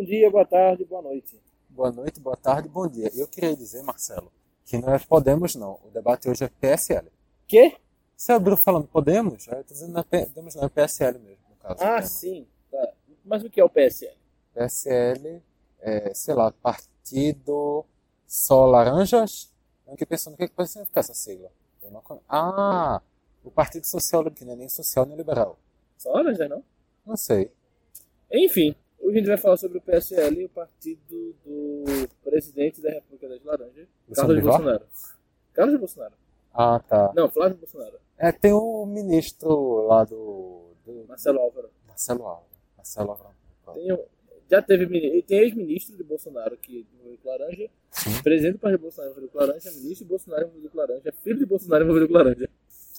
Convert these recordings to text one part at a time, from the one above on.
Bom dia, boa tarde, boa noite. Boa noite, boa tarde, bom dia. Eu queria dizer, Marcelo, que não é Podemos, não. O debate hoje é PSL. Quê? Você abriu falando Podemos? Eu tô dizendo não é Podemos, não, é PSL mesmo, no caso. Ah, sim. Tá. Mas o que é o PSL? PSL é, sei lá, Partido Só Laranjas? Eu fiquei pensando o que, que pode significar essa sigla. Eu não... Ah, o Partido Social, que não é nem social nem liberal. Só laranja, não? Não sei. Enfim, hoje a gente vai falar sobre o PSL, o partido do presidente da República das Laranjas, Carlos? Bolsonaro. Carlos Bolsonaro. Ah, tá. Não, Flávio Bolsonaro. É, tem o ministro lá do. do Marcelo Álvaro. Marcelo Alves. Marcelo Alves. Tem, já teve tem ex-ministro de Bolsonaro que envolvido com laranja, Sim. presidente do partido Bolsonaro envolvido com laranja, ministro de Bolsonaro envolvido com laranja, filho de Bolsonaro envolvido com laranja.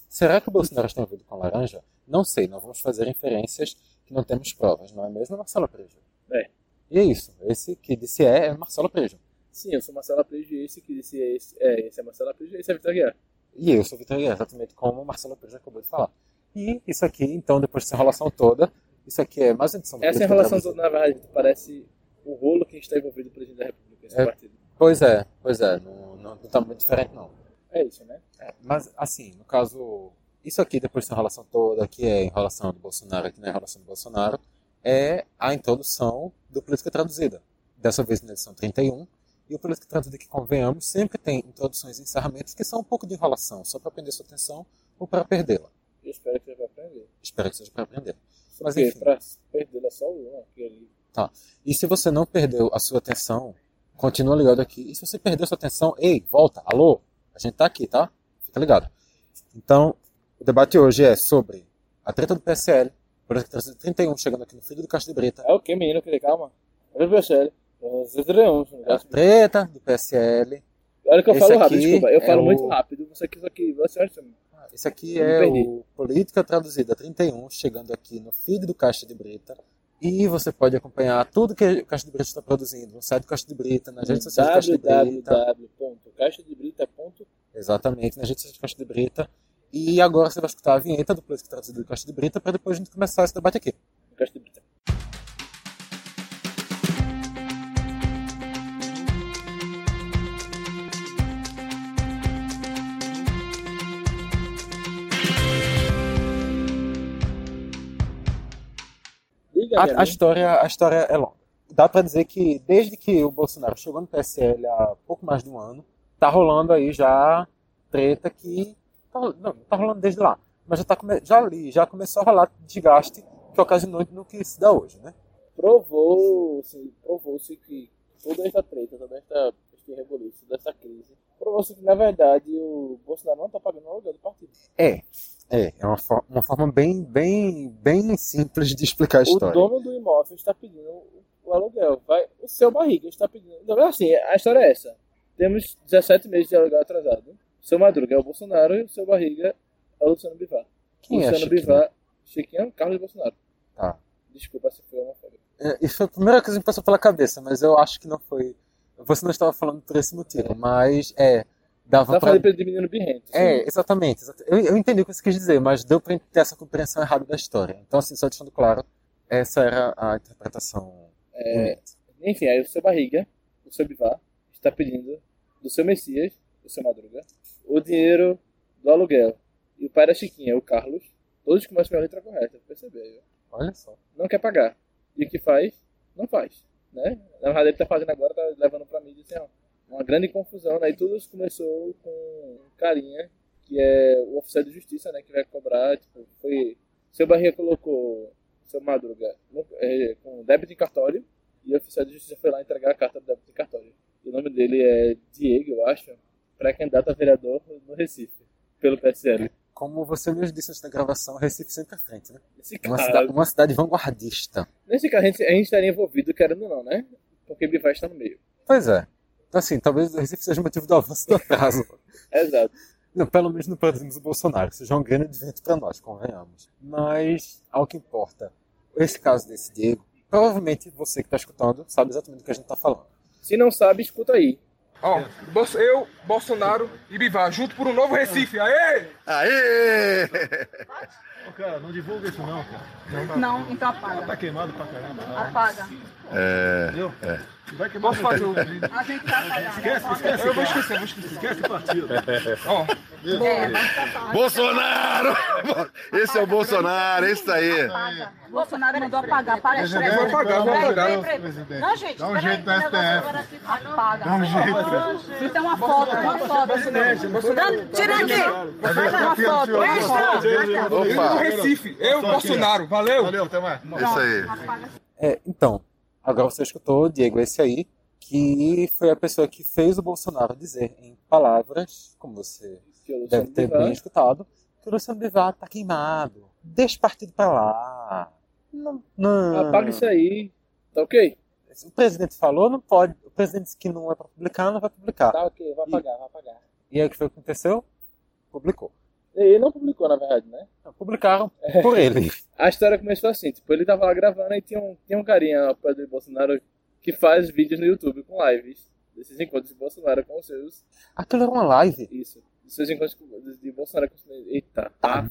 Será que o Bolsonaro está envolvido com laranja? Não sei, não vamos fazer inferências não temos provas, não é mesmo, Marcelo Prejo? É. E é isso, esse que disse é, é Marcelo Prejo. Sim, eu sou Marcelo Prejo e esse que disse é esse, é, esse é Marcelo Prejo e esse é Vitor Guiar. E eu sou Vitor Guerra, exatamente como o Marcelo Prejo acabou de falar. E isso aqui, então, depois dessa enrolação toda, isso aqui é mais uma edição do Essa enrolação toda, na verdade, parece o rolo que está envolvido o presidente da República, esse É. partido. Pois é, pois é, não, não, não tá muito diferente não. É isso, né? É, mas, assim, no caso, isso aqui, depois dessa enrolação toda, que é enrolação do Bolsonaro, aqui não é enrolação do Bolsonaro, é a introdução do Política Traduzida. Dessa vez na edição 31. E o Política Traduzida, que convenhamos, sempre tem introduções e encerramentos que são um pouco de enrolação, só para prender sua atenção ou para perdê-la. Eu espero que você vai aprender. Espero que seja para aprender. Mas, Porque enfim. pra perder é só um aquele. E se você não perdeu a sua atenção, continua ligado aqui. E se você perdeu a sua atenção, ei, volta, alô, a gente tá aqui, tá? Fica ligado. Então, o debate hoje é sobre a treta do PSL, por exemplo, 31 chegando aqui no filho do Castro de Brita. É o que, menino? Que calma. Olha o PSL. É a treta do PSL. Olha que eu Esse falo rápido, desculpa. Eu é falo o- muito rápido. Você aqui, isso aqui, você acha. Esse aqui Eu é o Política Traduzida 31, chegando aqui no feed do Caixa de Brita. E você pode acompanhar tudo que o Caixa de Brita está produzindo no site do Caixa de Brita, nas redes sociais do Caixa de Brita. www.caixadebrita.com Exatamente, na gente de Caixa de Brita. E agora você vai escutar a vinheta do Política Traduzida do Caixa de Brita para depois a gente começar esse debate aqui. Caixa de Brita. A, a história, a história é longa. Dá para dizer que desde que o Bolsonaro chegou no PSL há pouco mais de um ano, tá rolando aí já treta que. Tá, não, tá rolando desde lá. Mas já, tá, já ali, já começou a rolar desgaste que ocasionou no que se dá hoje, né? provou-se provou-se que toda essa treta, toda esta, este revolução, toda essa crise, provou-se que, na verdade, o Bolsonaro não está pagando o aluguel do partido. É. É, é uma, for- uma forma bem, bem, bem simples de explicar a O história. dono do imóvel está pedindo o, o aluguel. Vai, o seu barriga está pedindo. Então, assim, a história é essa. Temos 17 meses de aluguel atrasado. O seu Madruga é o Bolsonaro e o seu barriga é o Luciano Bivar. Quem é Luciano Chiquinho? Bivar, Chiquinho é o Carlos Bolsonaro. Tá. Desculpa se foi homofóbico. É, Isso foi a primeira coisa que me passou pela cabeça, mas eu acho que não foi. Você não estava falando por esse motivo, mas é. Dava pra. falando de menino birrento. É, exatamente. exata- Eu, eu entendi o que você quis dizer, mas deu pra ter essa compreensão errada da história. Então, assim, só deixando claro, essa era a interpretação. É, enfim, aí o seu Barriga, o seu Bivar, está pedindo do seu Messias, o seu Madruga, o dinheiro do aluguel. E o pai da Chiquinha, o Carlos, todos começam com a letra correta, percebeu? Olha só. Não quer pagar. E o que faz? Não faz. Né? Na verdade, ele está fazendo agora, está levando para mim assim, ó, uma grande confusão. Né? E tudo isso começou com um carinha, que é o oficial de justiça, né? que vai cobrar. Tipo, foi. Seu Barriga colocou seu Madruga no- é, com débito em cartório e o oficial de justiça foi lá entregar a carta do débito em cartório. E o nome dele é Diego, eu acho, pré-candidato a vereador no Recife, pelo PSL. Como você mesmo disse antes da gravação, Recife sempre à frente, né? Esse Uma, cara, cidade, uma cidade vanguardista. nesse caso, a gente, a gente estaria envolvido, querendo ou não, né? Porque Bivar está no meio. Pois é. Então, assim, talvez o Recife seja o motivo do avanço do atraso. Exato. Não, pelo menos não produzimos o Bolsonaro, seja um grande advento para nós, convenhamos. Mas, ao que importa, esse caso desse Diego, provavelmente você que está escutando sabe exatamente do que a gente está falando. Se não sabe, escuta aí. Ó, eu, Bolsonaro e Bivar, junto por um novo Recife. Aê! Aê! Ô, cara, não divulga isso não, cara. Não, então apaga. Tá queimado pra caramba. Apaga. É, Entendeu? Vai queimar Posso fazer o vídeo? A gente vai apagar. Esquece, esquece. Eu vou esquecer, vou esquecer. Esquece o partido. Ó, É. Bolsonaro! Esse é o Bolsonaro, esse aí. Apaga. Bolsonaro mandou apagar. Para de eu vou apagar, vou apagar. Não, gente, Dá um jeito no STF. Apaga. Dá um jeito. É uma foto, uma foto. Tira aqui. Faz uma foto. Opa, Recife. Eu, Bolsonaro. Valeu. Valeu, até mais. isso aí. É, então, agora você escutou, Diego, esse aí, que foi a pessoa que fez o Bolsonaro dizer em palavras, como você deve ter Bivar- bem escutado, que o Luciano Bivar tá queimado. Deixa o partido pra lá. Não, não. Apaga isso aí. Tá ok? O presidente falou, não pode. O presidente disse que não é pra publicar, não vai publicar. Tá ok, vai apagar, vai apagar. E aí o que foi que aconteceu? Publicou. Ele não publicou, na verdade, né? Não, publicaram por ele. A história começou assim, tipo, ele tava lá gravando e tinha um, tinha um carinha, apoiador de Bolsonaro, que faz vídeos no YouTube com lives desses encontros de Bolsonaro com os seus. Aquilo era uma live. Isso. Dos seus encontros de Bolsonaro com. Eita, tá.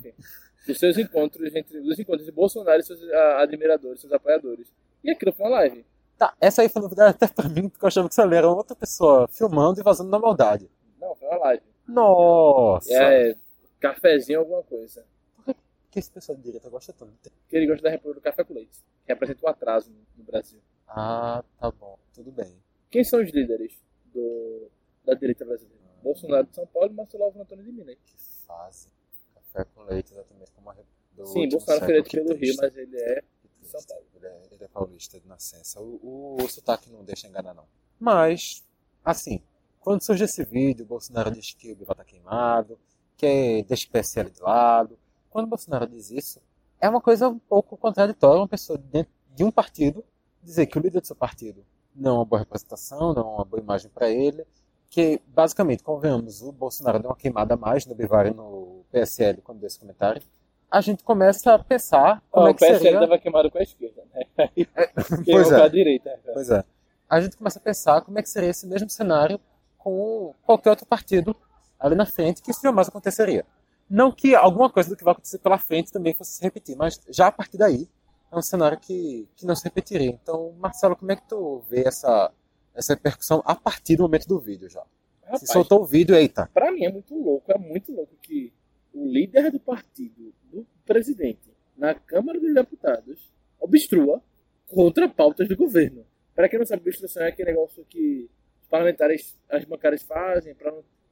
Dos seus encontros entre. Dos encontros de Bolsonaro e seus ah, admiradores, seus apoiadores. E aquilo foi uma live. Tá, essa aí foi novidade até pra mim, porque eu achava que ali era outra pessoa filmando e vazando na maldade. Não, foi uma live. Nossa! É. Cafezinho, alguma coisa. Por que esse pessoal de direita gosta tanto? Que ele gosta da República do Café com Leite. Que representa o atraso no, no Brasil. Ah, tá bom, tudo bem. Quem são os líderes do, da direita brasileira? Bolsonaro de São Paulo e Marcelo Alves Antônio de Minas. Que fase. Café com leite, exatamente como a do Sim, Bolsonaro foi eleito pelo Rio, mas ele é de. São Paulo. Ele é, ele é paulista de nascença. O, o, o sotaque não deixa enganar, não. Mas, assim, quando surge esse vídeo, o Bolsonaro diz que o Biva tá queimado, que deixa o PSL de lado. Quando Bolsonaro diz isso, é uma coisa um pouco contraditória uma pessoa dentro de um partido dizer que o líder do seu partido não é uma boa representação, não é uma boa imagem para ele, que basicamente, convenhamos, o Bolsonaro deu uma queimada a mais no Bivar e no PSL quando deu esse comentário. A gente começa a pensar como Ó, é o que PSL seria... tava queimado com a esquerda, né? Pois Queimou com é. a direita. Pois é. A gente começa a pensar como é que seria esse mesmo cenário com qualquer outro partido ali na frente, que isso jamais aconteceria. Não que alguma coisa do que vai acontecer pela frente também fosse se repetir, mas já a partir daí é um cenário que, que não se repetiria. Então, Marcelo, como é que tu vê essa, essa repercussão a partir do momento do vídeo já? Rapaz, Se soltou o vídeo, eita. pra mim é muito louco, é muito louco que o líder do partido, do presidente, na Câmara dos Deputados, obstrua contra pautas do governo. Para quem não sabe, obstrução é aquele negócio que os parlamentares, as bancadas fazem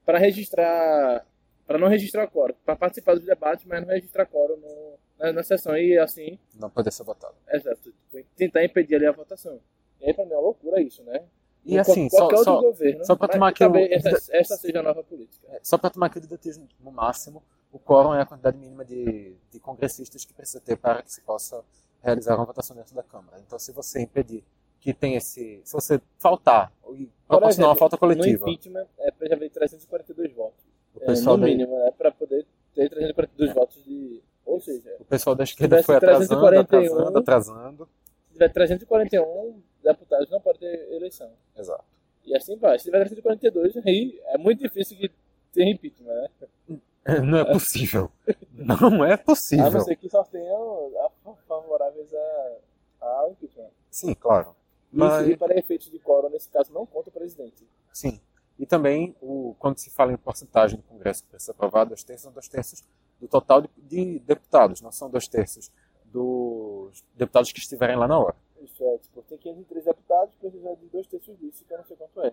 para registrar, para não registrar quórum, para participar dos debates, mas não registrar quórum no, na, na sessão e assim, Não poder ser votado. exato, tipo, tentar impedir ali a votação. E aí pra mim é uma loucura isso, né? E assim, só, só, governo, só pra mas tomar aqui talvez o- essa, essa seja a nova política. É, Só para tomar aqui o didatismo no máximo, o quórum é a quantidade mínima de, de congressistas que precisa ter para que se possa realizar uma votação dentro da Câmara. Então, se você impedir que tem esse. Se você faltar e Por proporcionar uma falta coletiva, No impeachment é pra já ver 342 votos. o É, pessoal, no da, mínimo, é pra poder ter 342 votos de. Ou seja, o pessoal da esquerda foi atrasando, 341, atrasando, atrasando. se tiver 341 deputados, não pode ter eleição. Exato. E assim vai. Se tiver 342, aí é muito difícil que tenha impeachment, né? Não é possível. Não é A possível. não ser que só tenham a- favoráveis a- ao impeachment. Sim, claro. Mas... Mas, E para efeitos de quórum, nesse caso, não conta o presidente. sim. E também, o, quando se fala em porcentagem do Congresso que precisa aprovar, dois terços são dois terços do total de, de deputados, não são dois terços dos deputados que estiverem lá na hora. Isso é, tipo, tem 503 deputados, precisa de dois terços disso, que eu não sei quanto é.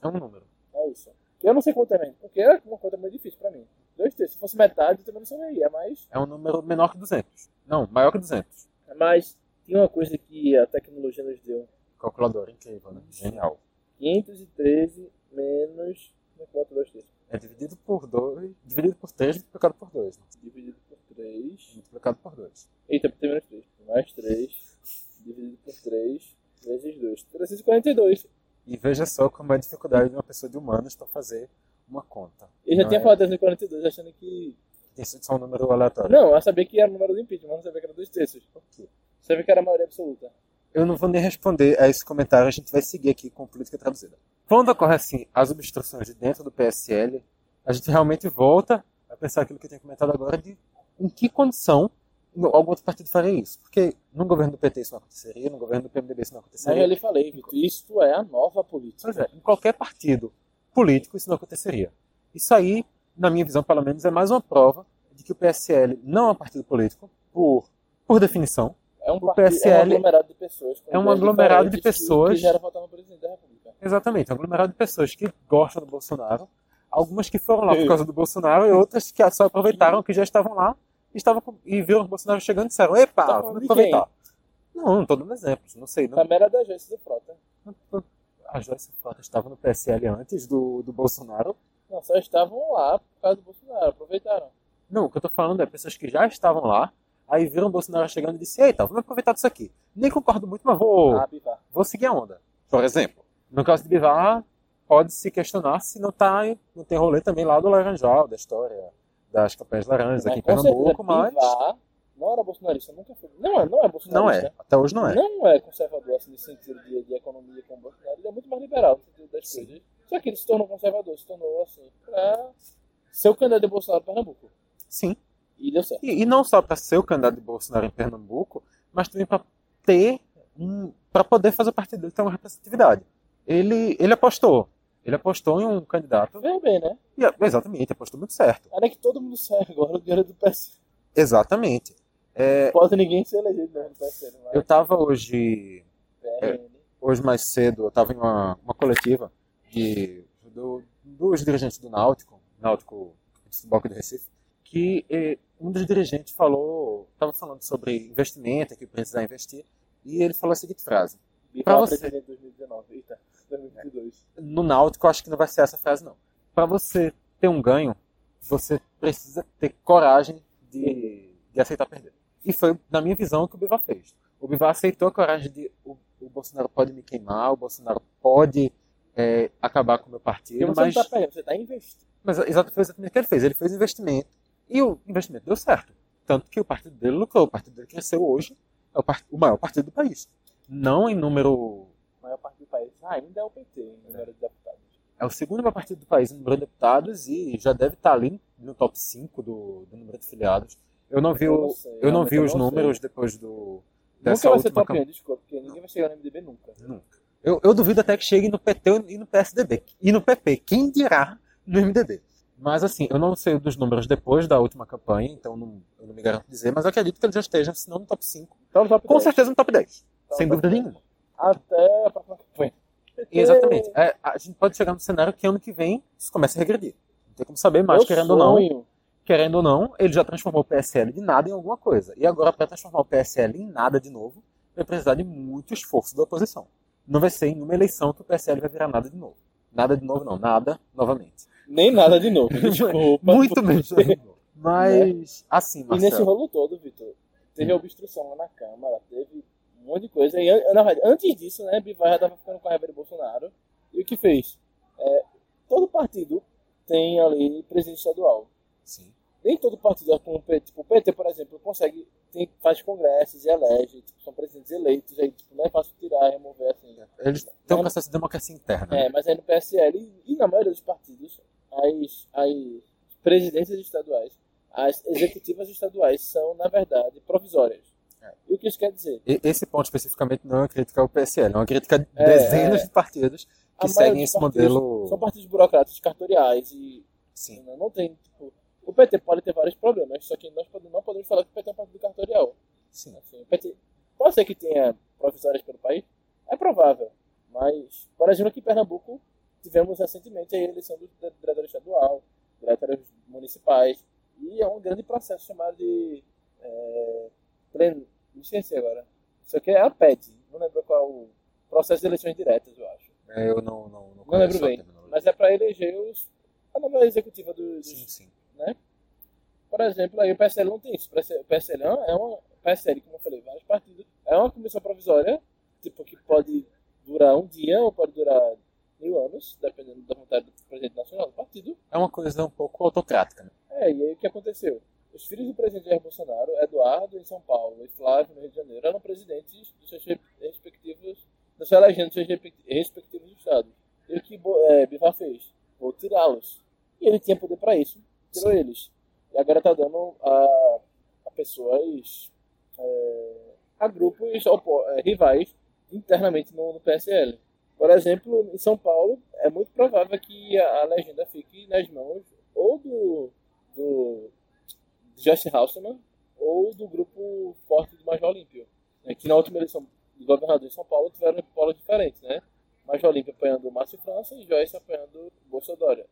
É um número. É isso. Eu não sei quanto é mesmo, porque é uma conta muito difícil pra mim. Dois terços. Se fosse metade, eu também não saberia, mas... É um número menor que 200. Não, maior que 200. Mas tinha uma coisa que a tecnologia nos deu. Calculador incrível, né? Genial. 513 menos... Como é que bota dois terços? É dividido por 2, dividido por 3, multiplicado por 2. Né? Dividido por 3... Multiplicado por 2. Eita, tem menos 3. Mais 3, dividido por 3, vezes 2. 342. E veja só como é a dificuldade de uma pessoa de humanas para fazer uma conta. Eu já Não tinha é- falado 342, achando que... Tem sido só um número aleatório. Não, eu sabia que era o número do impeachment, mas não sabia que era dois terços. Ok. Sabia que era a maioria absoluta. Eu não vou nem responder a esse comentário, a gente vai seguir aqui com política traduzida. quando ocorre assim as obstruções de dentro do PSL, a gente realmente volta a pensar aquilo que eu tinha comentado agora de em que condição algum outro partido faria isso. Porque no governo do PT isso não aconteceria, no governo do PMDB isso não Mas aconteceria. eu lhe falei, Vitor, isso é a nova política. Pois é, em qualquer partido político isso não aconteceria. Isso aí, na minha visão, pelo menos, é mais uma prova de que o PSL não é um partido político, por, por definição. É um, partido, é um PSL aglomerado de pessoas. é um aglomerado de diferentes que pessoas- quiseram votar no presidente da República. Exatamente, é um aglomerado de pessoas que gostam do Bolsonaro, algumas que foram lá por causa do Bolsonaro e outras que só aproveitaram que já estavam lá estavam, com- e viram o Bolsonaro chegando e disseram: Epa, Tá vamos aproveitar. Não, não estou dando exemplos, não sei. Não, Também era da Joyce do Frota. a Joyce Frota estava no PSL antes do, do Bolsonaro. Não, só estavam lá por causa do Bolsonaro, aproveitaram. Não, o que eu tô falando é pessoas que já estavam lá, aí viram o Bolsonaro chegando e disse, eita, vamos aproveitar disso aqui. Nem concordo muito, mas vou, Ah, vou seguir a onda. Por exemplo, no caso de Bivar, pode se questionar se não tá, não tem rolê também lá do Laranjal, da história das campanhas laranjas aqui em Pernambuco, mas não era bolsonarista, nunca foi. Não é, não é não bolsonarista. é, até hoje não é. Não é conservador assim, no sentido de, de economia como Bolsonaro, ele é muito mais liberal no sentido das Sim. coisas. Só que ele se tornou conservador, se tornou assim, pra ser o candidato de Bolsonaro em Pernambuco. Sim. E deu certo. E, e não só para ser o candidato de Bolsonaro em Pernambuco, mas também para ter um, para poder fazer o partido dele ter uma representatividade. Ele, ele apostou. Ele apostou em um candidato. Veio bem, né? E, exatamente, apostou muito certo. Ainda que todo mundo sai agora do dinheiro do PS. Exatamente. É, Pode ninguém ser elegido PS, mas eu estava hoje, PRN. hoje mais cedo, eu estava em uma, uma coletiva de, do- dos dirigentes do Náutico, Náutico de Futebol do Recife, que eh, um dos dirigentes falou, estava falando sobre investimento, que precisar investir, e ele falou a seguinte frase. Bivar você. presidente de 2019. Eita, 2022. no Náutico, eu acho que não vai ser essa frase, não. Para você ter um ganho, você precisa ter coragem de, de aceitar perder. E foi, na minha visão, o que o Bivar fez. O Bivar aceitou a coragem de o, o Bolsonaro pode me queimar, o Bolsonaro pode é, acabar com o meu Porque partido, você mas, não tá perdendo, você tá investindo. mas exato, foi exatamente o que ele fez. Ele fez investimento e o investimento deu certo. Tanto que o partido dele lucrou, o partido dele cresceu hoje, é o, part- o maior partido do país. Não em número país ainda é o PT, em número de deputados. É o segundo maior partido do país em número de deputados e já deve estar ali no top 5 do, do número de filiados. Eu não vi, Eu não sei, eu não vi os não números sei. depois do, Nunca dessa vai ser top 1, campanha. desculpa, porque ninguém vai chegar no MDB nunca. Nunca. Eu, eu duvido até que chegue no PT e no PSDB. E no PP. Quem dirá no MDB? Mas assim, eu não sei dos números depois da última campanha, então não, eu não me garanto dizer, mas eu acredito que ele já esteja, se não no top 5. Então, no top Com 10. certeza no top 10. Então, sem top dúvida 10. nenhuma. Até a próxima campanha. E exatamente. É, a gente pode chegar no cenário que ano que vem isso começa a regredir. Não tem como saber mais, Meu querendo ou não. sonho. querendo ou não, ele já transformou o PSL de nada em alguma coisa. E agora, para transformar o PSL em nada de novo, vai precisar de muito esforço da oposição. Não vai ser em uma eleição que o PSL vai virar nada de novo. Nada de novo, não. Nada novamente. Nem nada de novo, desculpa. muito menos nada de novo. Mas, assim, E nesse Marcelo, rolo todo, Vitor, teve obstrução lá na Câmara, teve um monte de coisa. E, na verdade, antes disso, né, Bivar já estava ficando com a raiva de Bolsonaro. E o que fez? É, todo partido tem ali presidente estadual. sim. Nem todo partido, é como o PT, tipo, o PT, por exemplo, consegue, tem, faz congressos e elege, tipo, são presidentes eleitos, aí tipo, não é fácil tirar, remover assim. Eles têm um processo de democracia interna. É, mas aí no PSL e, e na maioria dos partidos, as, as presidências estaduais, as executivas estaduais são, na verdade, provisórias. E o que isso quer dizer? E- Esse ponto especificamente não é uma crítica ao PSL, é uma crítica a É, dezenas é. de partidos que seguem esse partidos modelo. São partidos burocráticos cartoriais e Sim. não, não tem, tipo, o PT pode ter vários problemas, só que nós não podemos falar que o PT é um partido cartorial. Sim. Assim, o PT pode ser que tenha provisórias pelo país, é provável, mas, por exemplo, aqui em Pernambuco tivemos recentemente a eleição do diretor estadual, diretores municipais, e é um grande processo chamado de. É, plen... Me esqueci agora. Isso aqui é a PET, não lembro qual o processo de eleições diretas, eu acho. É, Eu não, não, não Não lembro bem, mas é para eleger os, a nova executiva do- dos, Sim, sim. por exemplo, aí o PSL não tem isso. O PSL é uma, é uma PSL, como eu falei, vários partidos. É uma comissão provisória, tipo, que pode durar um dia ou pode durar mil anos, dependendo da vontade do presidente nacional do partido. É uma coisa um pouco autocrática. Né? É, e aí o que aconteceu? Os filhos do presidente Jair Bolsonaro, Eduardo em São Paulo e Flávio no Rio de Janeiro, eram presidentes dos seus respectivos, da sua legenda dos seus respectivos estados. E o que, é, Bivar fez? Vou tirá-los. E ele tinha poder para isso, tirou eles. E agora tá dando a, a pessoas, é, a grupos opo- é, rivais internamente no, no PSL. Por exemplo, em São Paulo, é muito provável que a, a legenda fique nas mãos ou do, do Josh Haussmann ou do grupo forte do Major Olímpio. né, que na última eleição de governador de São Paulo tiveram polos diferentes, né? Major Olímpio apanhando o Márcio França e Joyce apanhando Bolsonaro.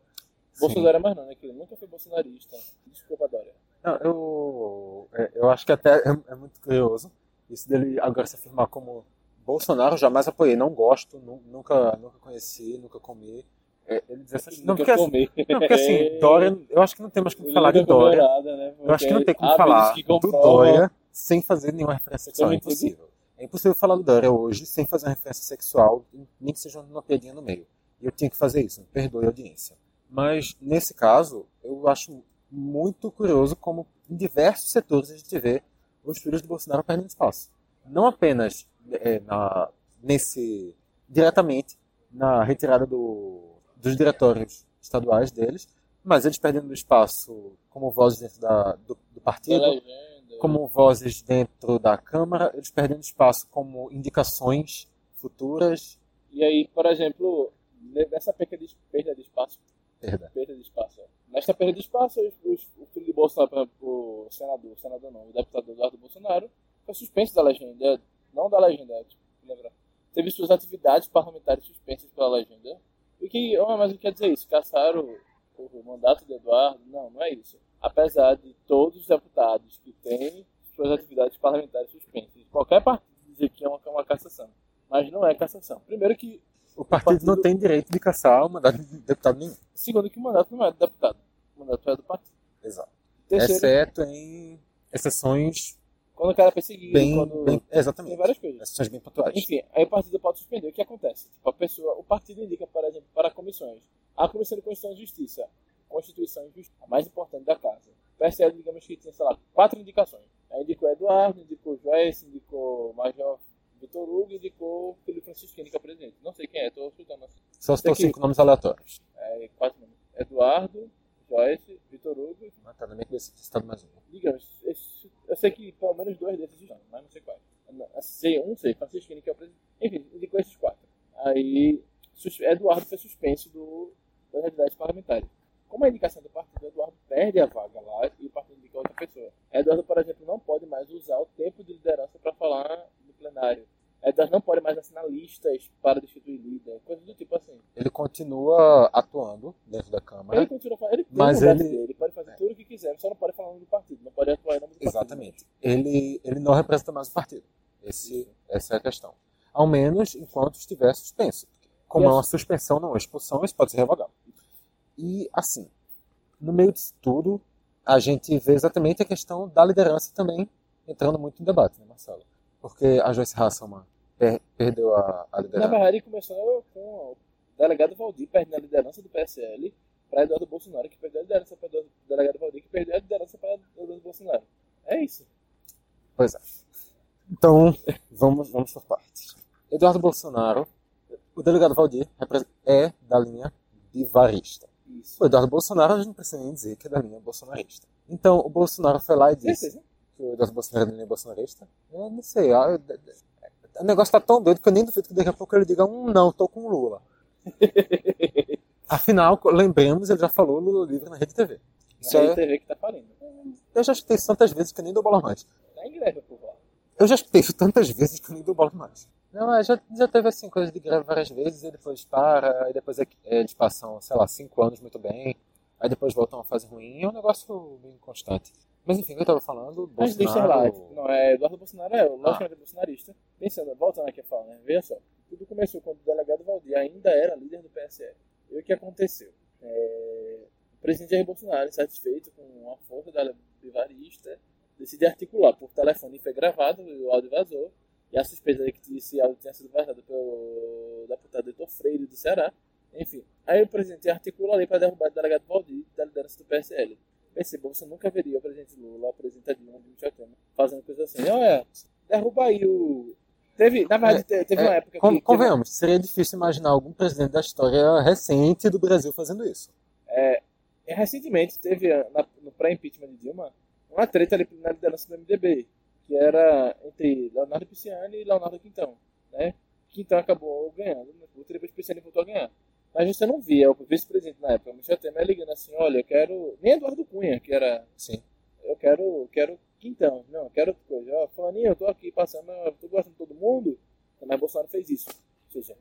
Bolsonaro é mais não, né? Que ele nunca foi bolsonarista. Desculpa, Dória. Não, eu, é, eu acho que até é, é muito curioso isso dele agora se afirmar como Bolsonaro, jamais apoiei, não gosto, nu- nunca, nunca conheci, nunca comi. Ele diz assim, não, porque, assim, não, porque assim, Dória, eu acho que não tem mais como Ele falar de Dória. nada, né? Eu acho que não tem como falar do Dória sem fazer nenhuma referência sexual. É impossível. É impossível falar do Dória hoje sem fazer uma referência sexual, nem que seja uma piadinha no meio. E eu tinha que fazer isso, perdoe a audiência. Mas, nesse caso, eu acho muito curioso como em diversos setores a gente vê os filhos do Bolsonaro perdendo espaço. Não apenas é, na, nesse diretamente na retirada do, dos diretórios estaduais deles, mas eles perdendo espaço como vozes dentro da, do, do partido, como vozes dentro da Câmara, eles perdendo espaço como indicações futuras. E aí, por exemplo, nessa perda de, perda de espaço, Perda. perda de espaço, nesta perda de espaço, os, o filho de Bolsonaro, o senador, o senador não, o deputado Eduardo Bolsonaro, foi suspenso da legenda, não da legenda, tipo, lembra? Teve suas atividades parlamentares suspensas pela legenda. Que, oh, mas o que quer dizer isso? Caçaram o, o mandato de Eduardo? Não, não é isso. Apesar de todos os deputados que têm suas atividades parlamentares suspensas, qualquer partido dizer que é uma, uma cassação. Mas não é cassação. Primeiro que O partido não tem direito de caçar o mandato de deputado nenhum. Segundo que o mandato não é do deputado. O mandato é do partido. Exato. Terceiro, Exceto em exceções quando o cara é perseguido, bem, quando bem tem exatamente. várias coisas. Exceções bem pontuais. Enfim, aí o partido pode suspender. O que acontece? Tipo, a pessoa, o partido indica, por exemplo, para comissões. A Comissão de Constituição e Justiça. Constituição e Justiça, a mais importante da casa. O PSL, digamos que tinha, sei lá, quatro indicações. Aí indicou Eduardo, indicou Joyce, indicou Major Vitor Hugo, indicou Felipe Francisquini, que é presidente. Não sei quem é, estou chutando assim. Só citou cinco nomes aleatórios. É, quatro nomes. Eduardo, Joyce, Vitor Hugo Mas tá na minha cabeça que citado mais um. digamos, esse- eu sei que pelo menos dois desses estão, mas não sei quais. Não, Sei, um sei, Francisquini, que é o presidente. Enfim, indicou esses quatro. Aí, Eduardo foi suspenso do, das atividades parlamentares. Como a indicação do partido, Eduardo perde a vaga lá e o partido indica outra pessoa. Eduardo, por exemplo, não pode mais usar o tempo de liderança para falar no plenário. Eduardo não pode mais assinar listas para destituir líder, coisas do tipo assim. Ele continua atuando dentro da Câmara. Ele continua ele Mas ele- dele, ele pode fazer tudo o que quiser, só não pode falar o nome do partido, não pode atuar em nome do partido. Exatamente. Ele, ele não representa mais o partido. Esse, essa é a questão. Ao menos enquanto estiver suspenso. Como é uma assim- suspensão, não é expulsão, isso pode ser revogado. E, assim, no meio disso tudo, a gente vê exatamente a questão da liderança também entrando muito em debate, né, Marcelo? Porque a Joyce Hasselman per- perdeu a, a Na liderança. verdade, começou com o delegado Valdir perdendo a liderança do PSL para Eduardo Bolsonaro, que perdeu a liderança para o delegado Valdir, que perdeu a liderança para Eduardo Bolsonaro. É isso. Pois é. Então, vamos, vamos por partes. Eduardo Bolsonaro, o delegado Valdir, é da linha bivarista. Isso. O Eduardo Bolsonaro, a gente não precisa nem dizer que é da linha bolsonarista. Então, o Bolsonaro foi lá e disse. Que o Eduardo Bolsonaro é da linha bolsonarista. Eu não sei, ah, eu- o negócio tá tão doido que eu nem duvido que daqui a pouco ele diga, hum, não, tô com o Lula. Afinal, lembremos, ele já falou Lula livre na Rede TV. Isso a é, TV que tá falindo. eu já escutei isso tantas vezes que eu nem dou bola mais. Tá em greve, por lá. Eu já escutei isso tantas vezes que eu nem dou bola mais. Não, é, já, já teve assim, coisa de greve várias vezes, e depois para, aí depois é, é, eles passam, sei lá, cinco anos muito bem, aí depois voltam a fase ruim, é um negócio bem constante. Mas enfim, o que eu tava falando, Mas deixa Bolsonaro... lá, não é Eduardo Bolsonaro, é logicamente Ah. bolsonarista. Pensando, voltando aqui a falar, né? Veja só. Tudo começou quando o delegado Valdir ainda era líder do PSL. E o que aconteceu? É, o presidente Jair Bolsonaro, insatisfeito com a força da bivarista, decide articular por telefone e foi gravado, e o áudio vazou. E a suspeita de que esse áudio tinha sido vazado pelo deputado Heitor Freire do Ceará. Enfim, aí o presidente articula ali para derrubar o delegado Valdir da liderança do PSL. Perceba, você nunca veria o presidente Lula, o presidente Dilma, o Temer, fazendo coisa assim. Olha, derruba aí o. Teve, na verdade, te- teve uma É, época con- que. convenhamos, seria difícil imaginar algum presidente da história recente do Brasil fazendo isso. É, recentemente teve ah, na- no pré-impeachment de Dilma uma treta ali na liderança do MDB, que era entre Leonardo Pisciani e Leonardo Quintão, né? Quintão acabou ganhando, né? o depois Pisciani voltou a ganhar. Mas você não via o vice-presidente na época, o Michel Temer ligando assim, olha, eu quero nem Eduardo Cunha, que era, Sim. eu quero, quero Quintão, não, eu quero outra coisa. Ó, fulaninho, eu tô aqui passando, eu tô gostando de todo mundo, mas Bolsonaro fez isso. Ou seja,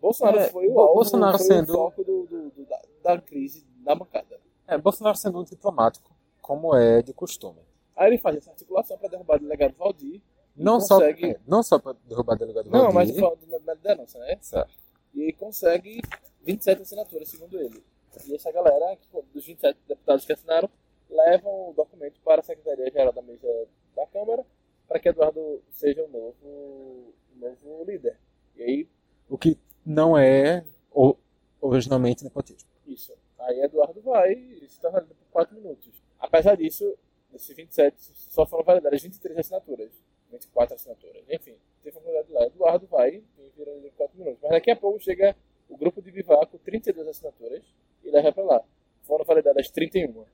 Bolsonaro É, foi o alvo, Bolsonaro foi sendo- o foco do, do- do- da, da crise da bancada. É, Bolsonaro sendo um diplomático, como é de costume. Aí ele faz essa articulação para derrubar o delegado Valdir. Não consegue... só, é, não só para derrubar o delegado Não, Valdir, mas eu falo na, liderança, né? certo. E aí consegue 27 assinaturas, segundo ele. E essa galera, dos 27 deputados que assinaram, levam o documento para a Secretaria-Geral da Mesa da Câmara para que Eduardo seja o novo, novo líder. E aí, O que não é originalmente nepotismo. isso. Aí Eduardo vai e se torna por 4 minutos. Apesar disso, desses 27, só foram validadas 23 assinaturas. 24 assinaturas. Enfim, teve uma quantidade lá. Eduardo vai e vira líder por 4 minutos. Mas daqui a pouco chega o grupo de Vivar com 32 assinaturas e leva para lá. Foram validadas 31.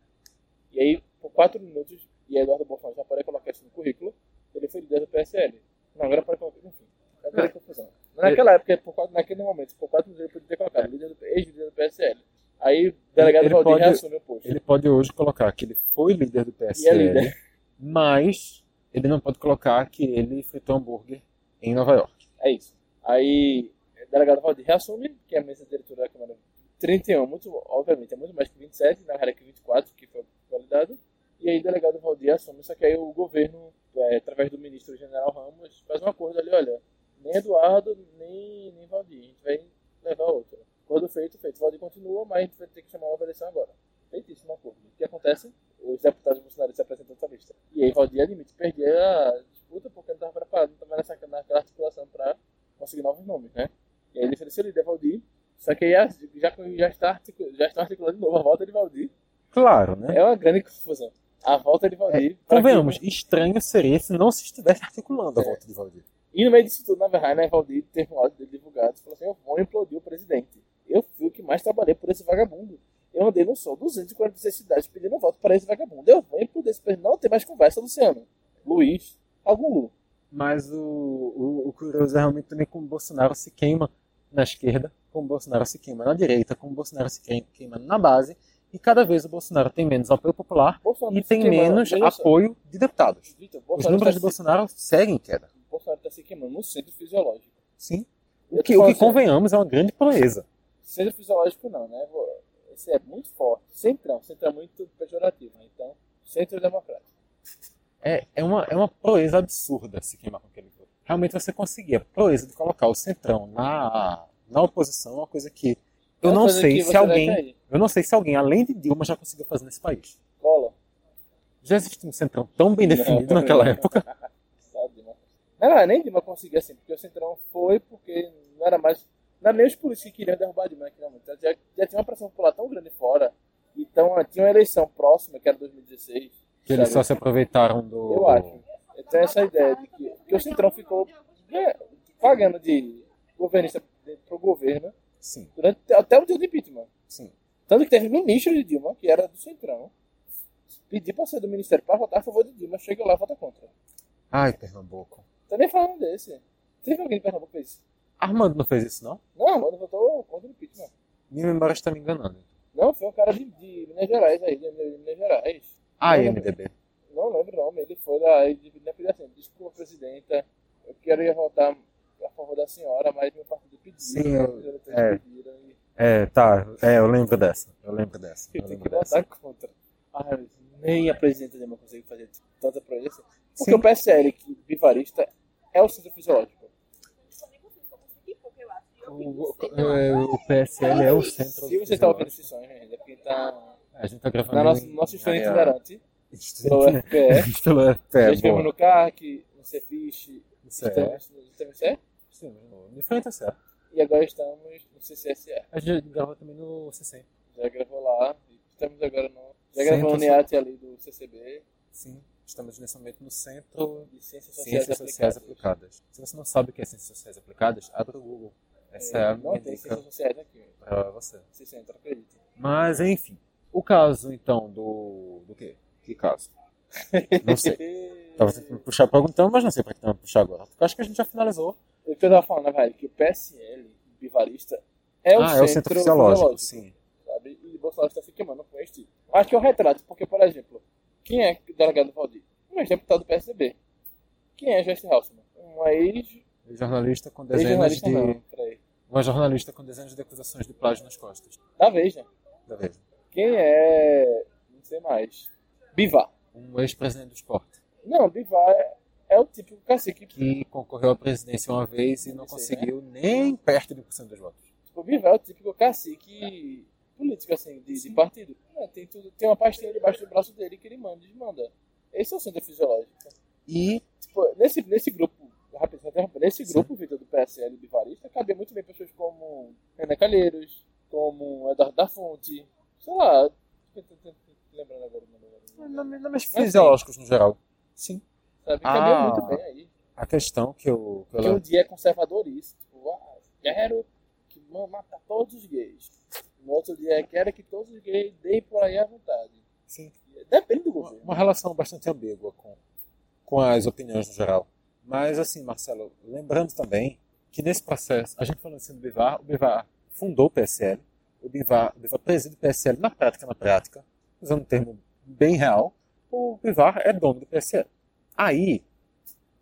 E aí, por 4 minutos, e Eduardo Bolsonaro já pode colocar isso no currículo, ele foi líder do PSL. Não, agora pode colocar, enfim. É uma confusão. Naquela época, por quatro, naquele momento, por 4 minutos ele podia ter colocado líder do, ex-líder do PSL. Aí o delegado Ele Valdir pode- reassume o posto. Ele pode hoje colocar que ele foi líder do E é PSL, líder. mas ele não pode colocar que ele fritou hambúrguer em Nova York. É isso. Aí, delegado Valdir reassume, que é a mesa diretora da Câmara 31, muito, obviamente, é muito mais que 27, na verdade que 24, que foi validado. E aí delegado Valdir assume, só que aí o governo, é, através do ministro General Ramos, faz um acordo ali, olha, nem Eduardo, nem, nem Valdir, a gente vai levar outro. Acordo feito, feito. Valdir continua, mas a gente vai ter que chamar uma eleição agora. Feitíssimo acordo. O que acontece? Os deputados bolsonaristas se apresentam essa lista. E aí Valdir admite perder a disputa porque não estava preparado, não estava naquela articulação para conseguir novos nomes, né? E ele ofereceu o líder Valdir, só que aí já, já, já, está articu- já está articulando de novo a volta de Valdir. Claro, né? É uma grande confusão. A volta de Valdir. pra Convenhamos, que- estranho seria se não se estivesse articulando a É. volta de Valdir. E no meio disso tudo, na verdade, né, Valdir teve um áudio dele divulgado e falou assim: Eu vou implodir o presidente. Eu fui o que mais trabalhei por esse vagabundo. Eu andei no sol 246 cidades pedindo voto para esse vagabundo. Eu vou implodir esse presidente. Não tem mais conversa, Luciano. Luiz, algum Lu. Mas o, o, o curioso é realmente também como o Bolsonaro se queima na esquerda, como o Bolsonaro se queima na direita, como o Bolsonaro se queima- na base, e cada vez o Bolsonaro tem menos apoio popular Bolsonaro e tem menos só. apoio de deputados. Vitor, Os números tá de Bolsonaro seguem em queda. se- Bolsonaro está se queimando no centro fisiológico. Sim. O que, o que convenhamos é uma grande proeza. Centro fisiológico não, né? Esse é muito forte. Centrão, centrão é muito pejorativo. né? Então, centro democrático. É, é, uma, é uma proeza absurda se queimar com aquele. Realmente você conseguir a proeza de colocar o centrão na, na oposição é uma coisa que eu É não sei se alguém, eu não sei se alguém além de Dilma já conseguiu fazer nesse país. Cola. Já existia um centrão tão bem definido Não. naquela época. Só Dilma. Não, não, nem Dilma conseguia assim, porque o Centrão foi porque não era mais. Não era nem os políticos que queriam derrubar Dilma naquele momento. Já, já tinha uma pressão popular tão grande fora. Então tinha uma eleição próxima, que era 2016. Que eles sabe? só se aproveitaram do. Eu acho. Tenho essa ideia de que, que o Centrão ficou é, pagando de governista pro governo Sim, durante, até o dia do impeachment. sim. Tanto que teve ministro de Dilma, que era do Centrão, pedir para sair do ministério para votar a favor de Dilma, chega lá e vota contra. Ai, Pernambuco. Tô nem falando desse. Teve alguém de Pernambuco que fez isso? Armando não fez isso, não? Não, Armando votou contra o impeachment. Minha memória está me enganando. Não, foi um cara de, de Minas Gerais aí, de, de Minas Gerais. Ah, MDB. Não lembro o nome, ele foi lá e de- né, pediu assim, desculpa, presidenta, eu queria votar a favor da senhora, mas meu partido pediu, Sim, eu- os eleitores é. pediram e É, tá. É, eu lembro dessa. Eu lembro dessa. eu Eu tenho que votar contra. Ah, nem a presidenta Dilma consegue fazer tanta proeza. Porque Sim. o PSL, que bivarista, é o centro fisiológico. O, é, o PSL é o centro. Se você está ouvindo esse sonho ainda, é porque tá A gente tá gravando. na nossa, nosso em- itinerante, pelo Estúdio- FPE. Pelo Já FPE, estivemos no CARC, no Cefish, é. estamos no TMC Sim, no- de frente é certo. e agora estamos no CCSE. A gente grava também no CC. Já gravou lá, estamos agora no. Já gravou no NIAT ali do CCB. Sim. Estamos nesse momento no Centro De Ciências Sociais, Ciências Sociais Aplicadas. Se você não sabe o que é Ciências Sociais Aplicadas, abre o Google. Essa é, a não tem Ciências Sociais aqui. para você. Se centro, acredite. Mas, enfim. O caso, então, do... Do quê? Que caso? Não sei. Tava tentando puxar perguntando, mas não sei para que tentando puxar agora. Porque acho que a gente já finalizou. O que eu tava falando, velho, que o PSL bivarista é o, ah, centro, é o centro fisiológico, fisiológico, sim. sabe? E Bolsonaro está se queimando com este. Acho que é o retrato, porque, por exemplo, quem é o delegado Valdir? Um ex-deputado do PSDB. Quem é Jesse Halsman? Um ex... Jornalista com dezenas ex-jornalista de... não. Uma jornalista com dezenas de acusações de plágio nas costas. Da Veja. Da Veja. Quem é... não sei mais. Bivar. Um ex-presidente do esporte. Não, Bivar é, é o típico cacique. Que concorreu à presidência uma vez e não Não sei, conseguiu nem perto de 1% dos votos. O Bivar é o típico cacique político, assim, de, de partido. É, tem, tudo, tem uma pastinha debaixo do braço dele que ele manda e desmanda. Esse é o centro fisiológico. E Tipo, nesse, nesse grupo, interrompendo, nesse grupo, Vitor, do PSL bivarista, cabia muito bem pessoas como Renan Calheiros, como Eduardo da Fonte, sei lá, lembrando agora o nome fisiológicos no geral. Sim. Sabe, cabia Ah. muito bem aí. A questão que eu, que eu Que um dia é conservadorista, tipo, ah, quero que ma- matar todos os gays. No outro dia é quero que todos os gays deem por aí à vontade. Sim. Depende do Uma, governo. uma relação bastante ambígua com, com as opiniões no geral. Mas, assim, Marcelo, lembrando também que nesse processo, a gente falando assim do Bivar, o Bivar fundou o PSL, o Bivar, o Bivar preside o PSL na prática, na prática, usando um termo bem real, o Bivar é dono do PSL. Aí,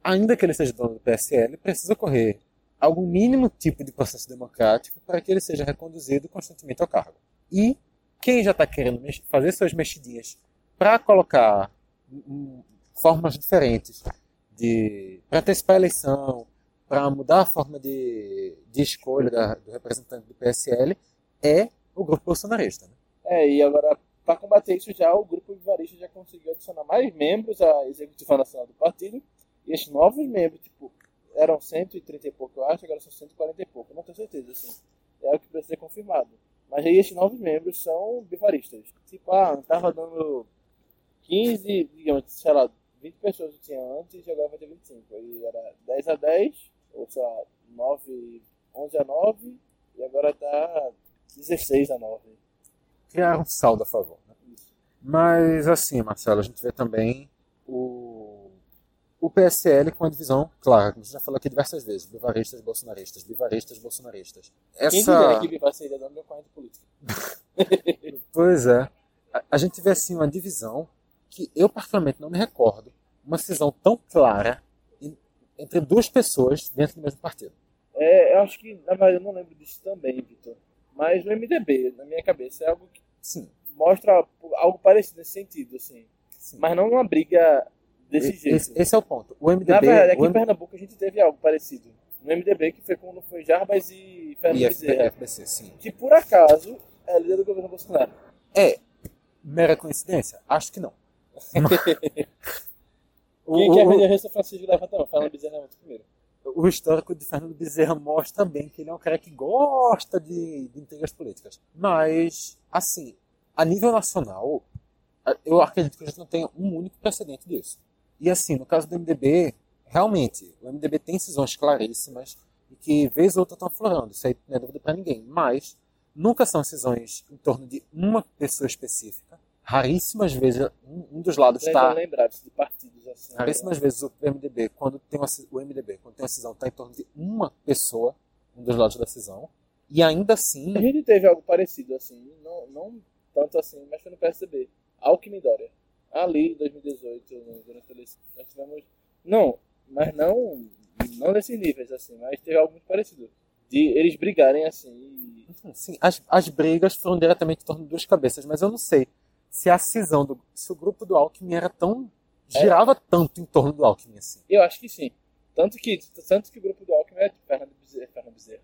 ainda que ele seja dono do PSL, precisa correr algum mínimo tipo de processo democrático para que ele seja reconduzido constantemente ao cargo. E quem já está querendo fazer suas mexidinhas para colocar formas diferentes de para antecipar a eleição, para mudar a forma de, de escolha da- do representante do PSL, é o grupo bolsonarista. Né? É, e agora, para combater isso já, o grupo vivarista já conseguiu adicionar mais membros à executiva nacional do partido. E esses novos membros, tipo, eram 130 e pouco, eu acho, agora são 140 e pouco. Não tenho certeza, assim. É o que precisa ser confirmado. Mas aí esses novos membros são bivaristas. Tipo, ah, tava dando 15, digamos, sei lá, 20 pessoas que tinha antes e agora vai ter 25. Aí era 10 a 10, ou lá, 9, 11 a 9, e agora tá 16 a 9. Criar um saldo a favor. Né? Mas, assim, Marcelo, a gente vê também o, o PSL com a divisão clara, como a gente já falou aqui diversas vezes, bivaristas, bolsonaristas, bivaristas, bolsonaristas. Quem Essa... diria que Bivar seria dono meu corrente político? Pois é. A, a gente vê assim uma divisão que eu particularmente não me recordo, uma cisão tão clara entre duas pessoas dentro do mesmo partido. É, eu acho que, na verdade, eu não lembro disso também, Vitor. Mas o MDB, na minha cabeça, é algo que Sim. mostra algo parecido nesse sentido, assim. sim. Mas não uma briga desse E- jeito. esse, esse é o ponto. O MDB, na verdade, aqui o em Pernambuco a gente teve algo parecido. No MDB, que foi quando foi Jarbas e Fernando e Bezerra. FBC, sim. Que, por acaso, é líder do governo Bolsonaro. É mera coincidência? Acho que não. o, Quem quer o- vender São Francisco levanta não. Fernando Bezerra é muito primeiro. O histórico de Fernando Bezerra mostra bem que ele é um cara que gosta de, de intrigas políticas. Mas, assim, a nível nacional, eu acredito que a gente não tem um único precedente disso. E assim, no caso do MDB, realmente, o MDB tem cisões claríssimas e que vez ou outra estão aflorando. Isso aí não é dúvida para ninguém. Mas nunca são cisões em torno de uma pessoa específica. Raríssimas vezes um, dos lados está lembrar de partidos assim. Raríssimas vezes o MDB, quando tem uma, o MDB, quando tem uma cisão, está em torno de uma pessoa, um dos lados da cisão. E ainda assim, A gente teve algo parecido, assim, não, não tanto assim, mas foi no PSDB. Alckmin Dória. Ali, em 2018, no- durante a eleição, nós tivemos... Não, mas não, não nesses níveis, assim, mas teve algo muito parecido. De eles brigarem, assim, sim, as, as brigas foram diretamente em torno de duas cabeças, mas eu não sei se a cisão, do, se o grupo do Alckmin era tão. girava tanto em torno do Alckmin assim. Eu acho que sim. Tanto que, tanto que o grupo do Alckmin é de Fernando Bezerra, Fernando Bezerra.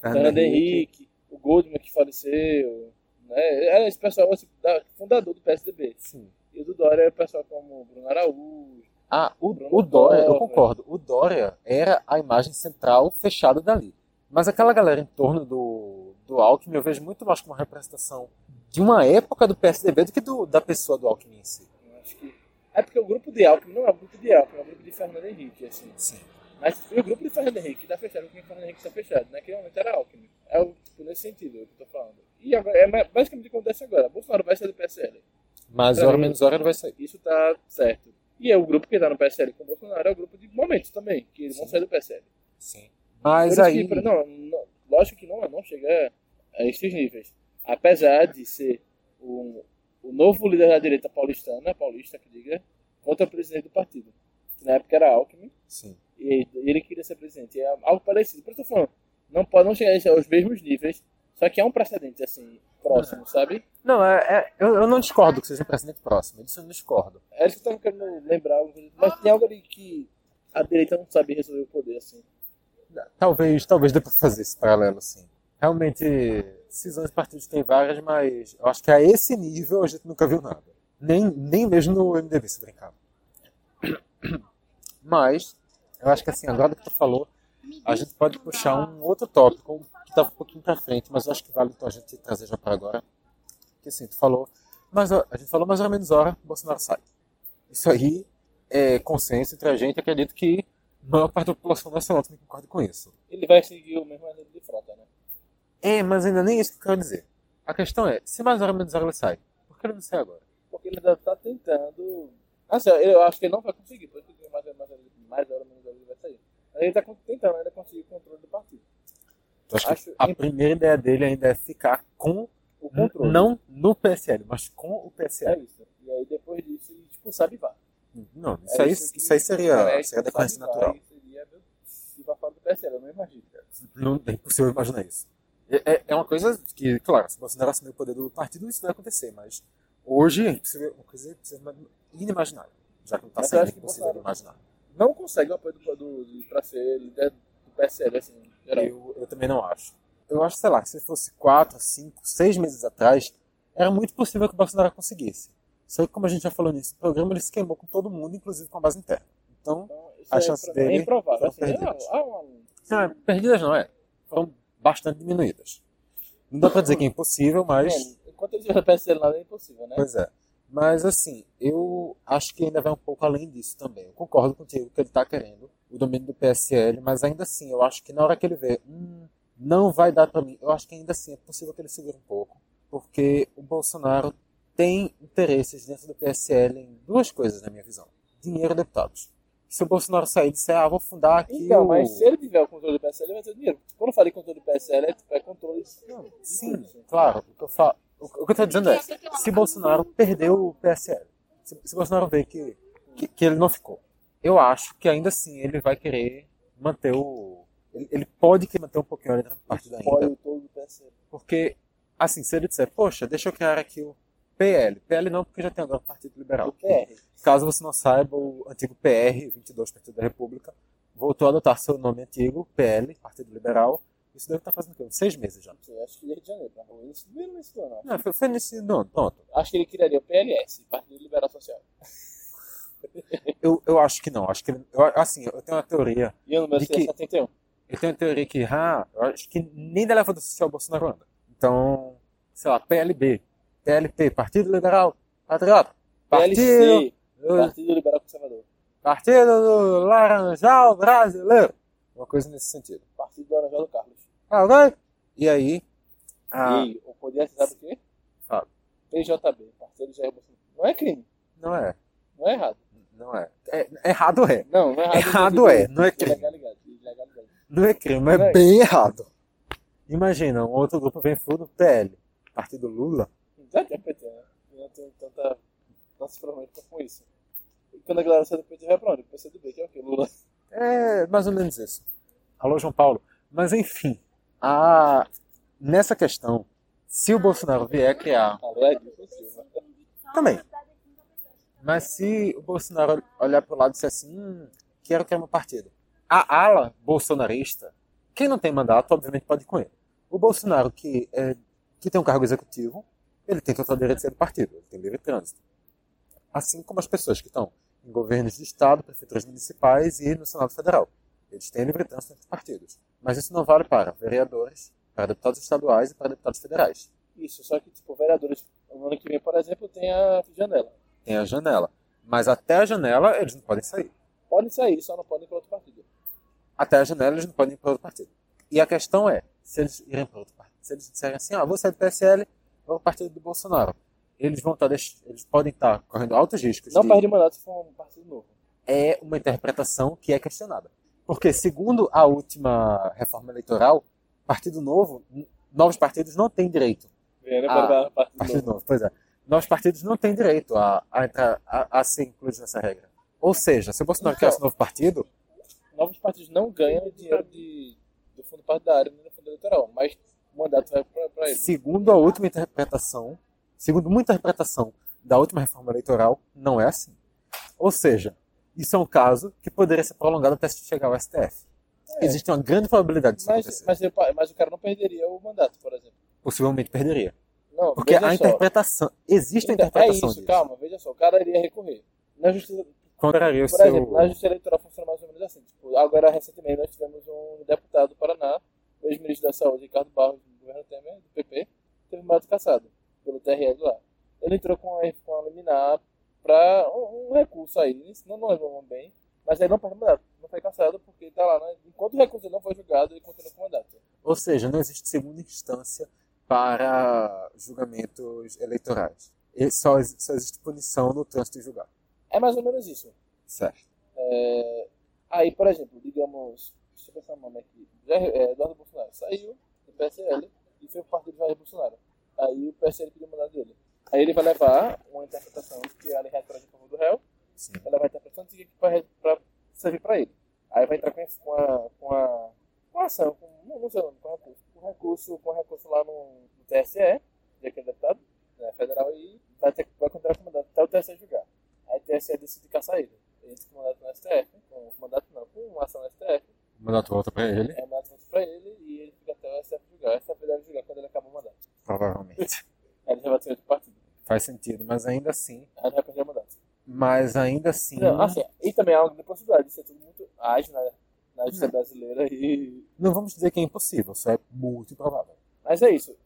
Fernando Henrique, o Goldman que faleceu, né? Era esse pessoal assim, da- fundador do PSDB. Sim. E o do Dória é pessoal como Bruno Araújo. Ah, o, Bruno o Dória, eu Covas. concordo. O Dória era a imagem central fechada dali. Mas aquela galera em torno do, do Alckmin eu vejo muito mais como uma representação de uma época do PSDB do que do, da pessoa do Alckmin em si. Eu acho que É porque o grupo de Alckmin não é o grupo de Alckmin, é o grupo de Fernando Henrique, assim. Sim. Mas o grupo de Fernando Henrique tá fechado com quem Fernando Henrique tá fechado. Naquele momento era Alckmin. É o, tipo, nesse sentido é o que eu tô falando. E agora, é basicamente o que acontece agora. Bolsonaro vai sair do PSL. Mas Pra hora mim- menos hora ele vai sair. Isso tá certo. E é o grupo que tá no PSL com o Bolsonaro é o grupo de momentos também, que eles vão Sim. sair do PSL. Sim. Mas aí. que, não, não- lógico que não, não chega a esses níveis. Apesar de ser o, o novo líder da direita paulistana, paulista que diga, contra o presidente do partido. Que na época era Alckmin, Sim. e ele queria ser presidente. É algo parecido. Por isso eu tô falando, não pode não chegar aos mesmos níveis, só que é um precedente assim, próximo, sabe? Não, é, é- eu, eu não discordo que seja um precedente próximo. Disso eu não discordo. É isso que eu tava querendo lembrar, mas tem algo ali que a direita não sabe resolver o poder assim. Talvez, talvez dê pra fazer esse paralelo, sim. Realmente, cisões de partidos tem várias, mas eu acho que a esse nível a gente nunca viu nada. Nem, nem mesmo no MDB se brincar. Mas, eu acho que assim, agora que tu falou, a gente pode puxar um outro tópico que estava um pouquinho pra frente, mas eu acho que vale então a gente trazer já para agora. Que assim, tu falou, mas a gente falou mais ou menos hora, Bolsonaro sai. Isso aí é consenso entre a gente, acredito que a maior parte da população nacional também concorda com isso. Ele vai seguir o mesmo exemplo de frota, né? É, mas ainda nem isso que eu quero dizer. A questão é, se mais hora menos hora ele sai, por que ele não sai agora? Porque ele ainda tá tentando. Assim, eu acho que ele não vai conseguir, por isso que mais, mais, mais hora, menos hora ele vai sair. Mas ele tá tentando ainda conseguir o controle do partido. Acho que Acho a imp- primeira ideia dele ainda é ficar com, O controle. não no PSL, mas com o É PSL. isso. E aí depois disso ele expulsar Bivar. Não, isso É aí, que- isso aí seria, é, seria expulsar decorrência natural. Seria Bivar fora do PSL, eu não imagino. Não é impossível imaginar isso. É, é- é uma coisa que, claro, se Bolsonaro assumir o poder do partido, isso vai acontecer, mas hoje é uma coisa inimaginável. Já que não está sendo Bolsonaro- imaginar. Não consegue o apoio do, do, do, pra ser líder do PSL, assim, geral. Eu, eu também não acho. Eu acho, sei lá, que se fosse quatro, cinco, seis meses atrás, era muito possível que o Bolsonaro conseguisse. Só que, como a gente já falou nesse programa, ele se queimou com todo mundo, inclusive com a base interna. Então, Então, A é, chance pra- dele é improvável. Assim, perdidas. ah, ah, um- não, é, perdidas não é. Foram bastante diminuídas. Não dá pra dizer que é impossível, mas. é, enquanto ele estiver no PSL, nada é impossível, né? Pois é. Mas assim, eu acho que ainda vai um pouco além disso também. Eu concordo contigo que ele está querendo o domínio do PSL, mas ainda assim, eu acho que na hora que ele vê, hum, não vai dar para mim, eu acho que ainda assim é possível que ele segure um pouco, porque o Bolsonaro tem interesses dentro do PSL em duas coisas, na minha visão: dinheiro e deputados. Se o Bolsonaro sair e disser, ah, vou fundar aqui Então, o... mas se ele tiver o controle do PSL, ele vai ter dinheiro. Quando eu falei controle do PSL, é, tipo, é controle Não, sim, tudo, claro. O que eu falo, o que eu estou dizendo é, se Bolsonaro perdeu o PSL, se, se Bolsonaro vê que, que, que ele não ficou, eu acho que ainda assim ele vai querer manter o. Ele, ele pode querer manter um pouquinho dentro do partido ainda. Apoio todo do PSL. Porque, assim, se ele disser, poxa, deixa eu criar aqui o PL. PL não, porque já tem agora o Partido Liberal. O PR. Caso você não saiba, o antigo PR, 22 Partido da República, voltou a adotar seu nome antigo, PL, Partido Liberal. Isso deve estar fazendo o quê? Uns seis meses já. Não acho que desde janeiro. na rua. Isso não nesse ano, acho. Não, foi, foi nesse. Não, pronto. Acho que ele criaria o PLS, Partido Liberal Social. Eu, eu acho que não. Acho que ele- eu, assim, eu tenho uma teoria. E o número De seria que- 71. Eu tenho uma teoria que, ah, eu acho que nem da levada social o Bolsonaro anda. Então, sei lá, PLB, PLP, Partido Liberal, Patriota, Partido, PLC, Partido Liberal Conservador. Partido do Laranjal Brasileiro. Uma coisa nesse sentido. Partido do Laranjal do Carlos. Ah, ok? E aí, ah, E o poder, sabe o quê? Fala. PJB, Partido Jair Bolsonaro. Não é crime, não é, não é errado. não é. é. Errado é. Não, não é errado. Errado é, não é crime. Ilegalidade, ilegalidade. Não é crime, é Não é. bem errado. Imagina, um outro grupo vem fundo, PL, Partido Lula. Tem PT, né? Eu Não tenho tanta, tantos problemas com isso. E quando a galera sai do PT, vai pra onde? PC do B, que é o quê? Lula. É mais ou menos isso. Alô, João Paulo. Mas enfim, a... nessa questão, se o Bolsonaro vier criar. Alô, Edilson Silva. Também. Mas se o Bolsonaro olhar para o lado e disser assim, hum, quero criar meu partido. A ala bolsonarista, quem não tem mandato, obviamente pode ir com ele. O Bolsonaro, que, é, que tem um cargo executivo, ele tem total direito de ser do partido, ele tem livre trânsito. Assim como as pessoas que estão em governos de Estado, prefeituras municipais e no Senado Federal. Eles têm livre trânsito entre partidos. Mas isso não vale para vereadores, para deputados estaduais e para deputados federais. Isso, só que, tipo, vereadores, no ano que vem, por exemplo, tem a janela. Tem a janela. Mas até a janela eles não podem sair. Podem sair, só não podem ir para outro partido. Até a janela eles não podem ir para outro partido. E a questão é, se eles irem para outro partido, se eles disserem assim, ah, vou sair do PSL, vou para o partido do Bolsonaro, eles vão estar, deix- eles podem estar correndo altos riscos. Não de- perde mandato se for um partido novo. é uma interpretação que é questionada. Porque, segundo a última reforma eleitoral, Partido Novo, novos partidos não têm direito. Vendo Ah, para partido Partido novo. Novo, pois é. Novos partidos não têm direito a, a, entrar, a, a ser incluídos nessa regra. Ou seja, se o Bolsonaro Então- criasse um novo partido, Novos partidos não ganham dinheiro de, do fundo partidário nem do fundo eleitoral, mas o mandato vai para eles. segundo a última interpretação, segundo uma interpretação da última reforma eleitoral, não é assim. Ou seja, isso é um caso que poderia ser prolongado até chegar ao STF. É. Existe uma grande probabilidade disso Mas, acontecer. mas, eu- mas o cara não perderia o mandato, por exemplo. Possivelmente perderia. Não, Porque a só. interpretação. Existe a Então, é interpretação isso, disso. calma, veja só. O cara iria recorrer. Na justiça, Contraria o por seu. exemplo, na justiça eleitoral funciona mais ou menos assim. Tipo, agora, recentemente, nós tivemos um deputado do Paraná, ex-ministro da Saúde, Ricardo Barros, governo Temer, do PP, teve mandato cassado pelo TRE lá. Ele entrou com a, com a liminar para um, um recurso aí, não, não lembro bem, mas aí não perdeu mandato. Não foi cassado porque está lá, né? Enquanto o recurso não foi julgado, ele continua com o mandato. Ou seja, não existe segunda instância para julgamentos eleitorais. E só, só existe punição no trânsito julgado. É mais ou menos isso. Certo. É, aí, por exemplo, digamos, deixa eu pensar o nome aqui, Eduardo Bolsonaro saiu PSL e foi pro partido Jair Bolsonaro. Aí o PSL pediu o mandato dele. Aí ele vai levar uma interpretação que a lei retroage a favor do réu, Sim. vai levar a interpretação de que para servir para ele. Aí vai entrar com a, com a, com a, com a ação, com, não, não sei o nome, com recurso, com recurso, com recurso lá no, no TSE, de aquele deputado né, federal, e vai, ter, vai com o mandato até o TSE julgar. Aí o TSE decide caçar ele. Ele entra com o mandato no STF, com o mandato não, com uma ação no STF, O mandato volta para ele, é o mandato volta pra ele e ele fica até o STF julgar. O STF deve julgar quando ele acaba o mandato. provavelmente. Aí ele já vai ter outro partido. Faz sentido, mas ainda assim. Aí ele vai perder o mandato. Mas ainda assim. Não, assim, e também há uma grande possibilidade de ser tudo muito ágil na, na justiça brasileira e Não vamos dizer que é impossível, só é muito improvável. Mas é isso.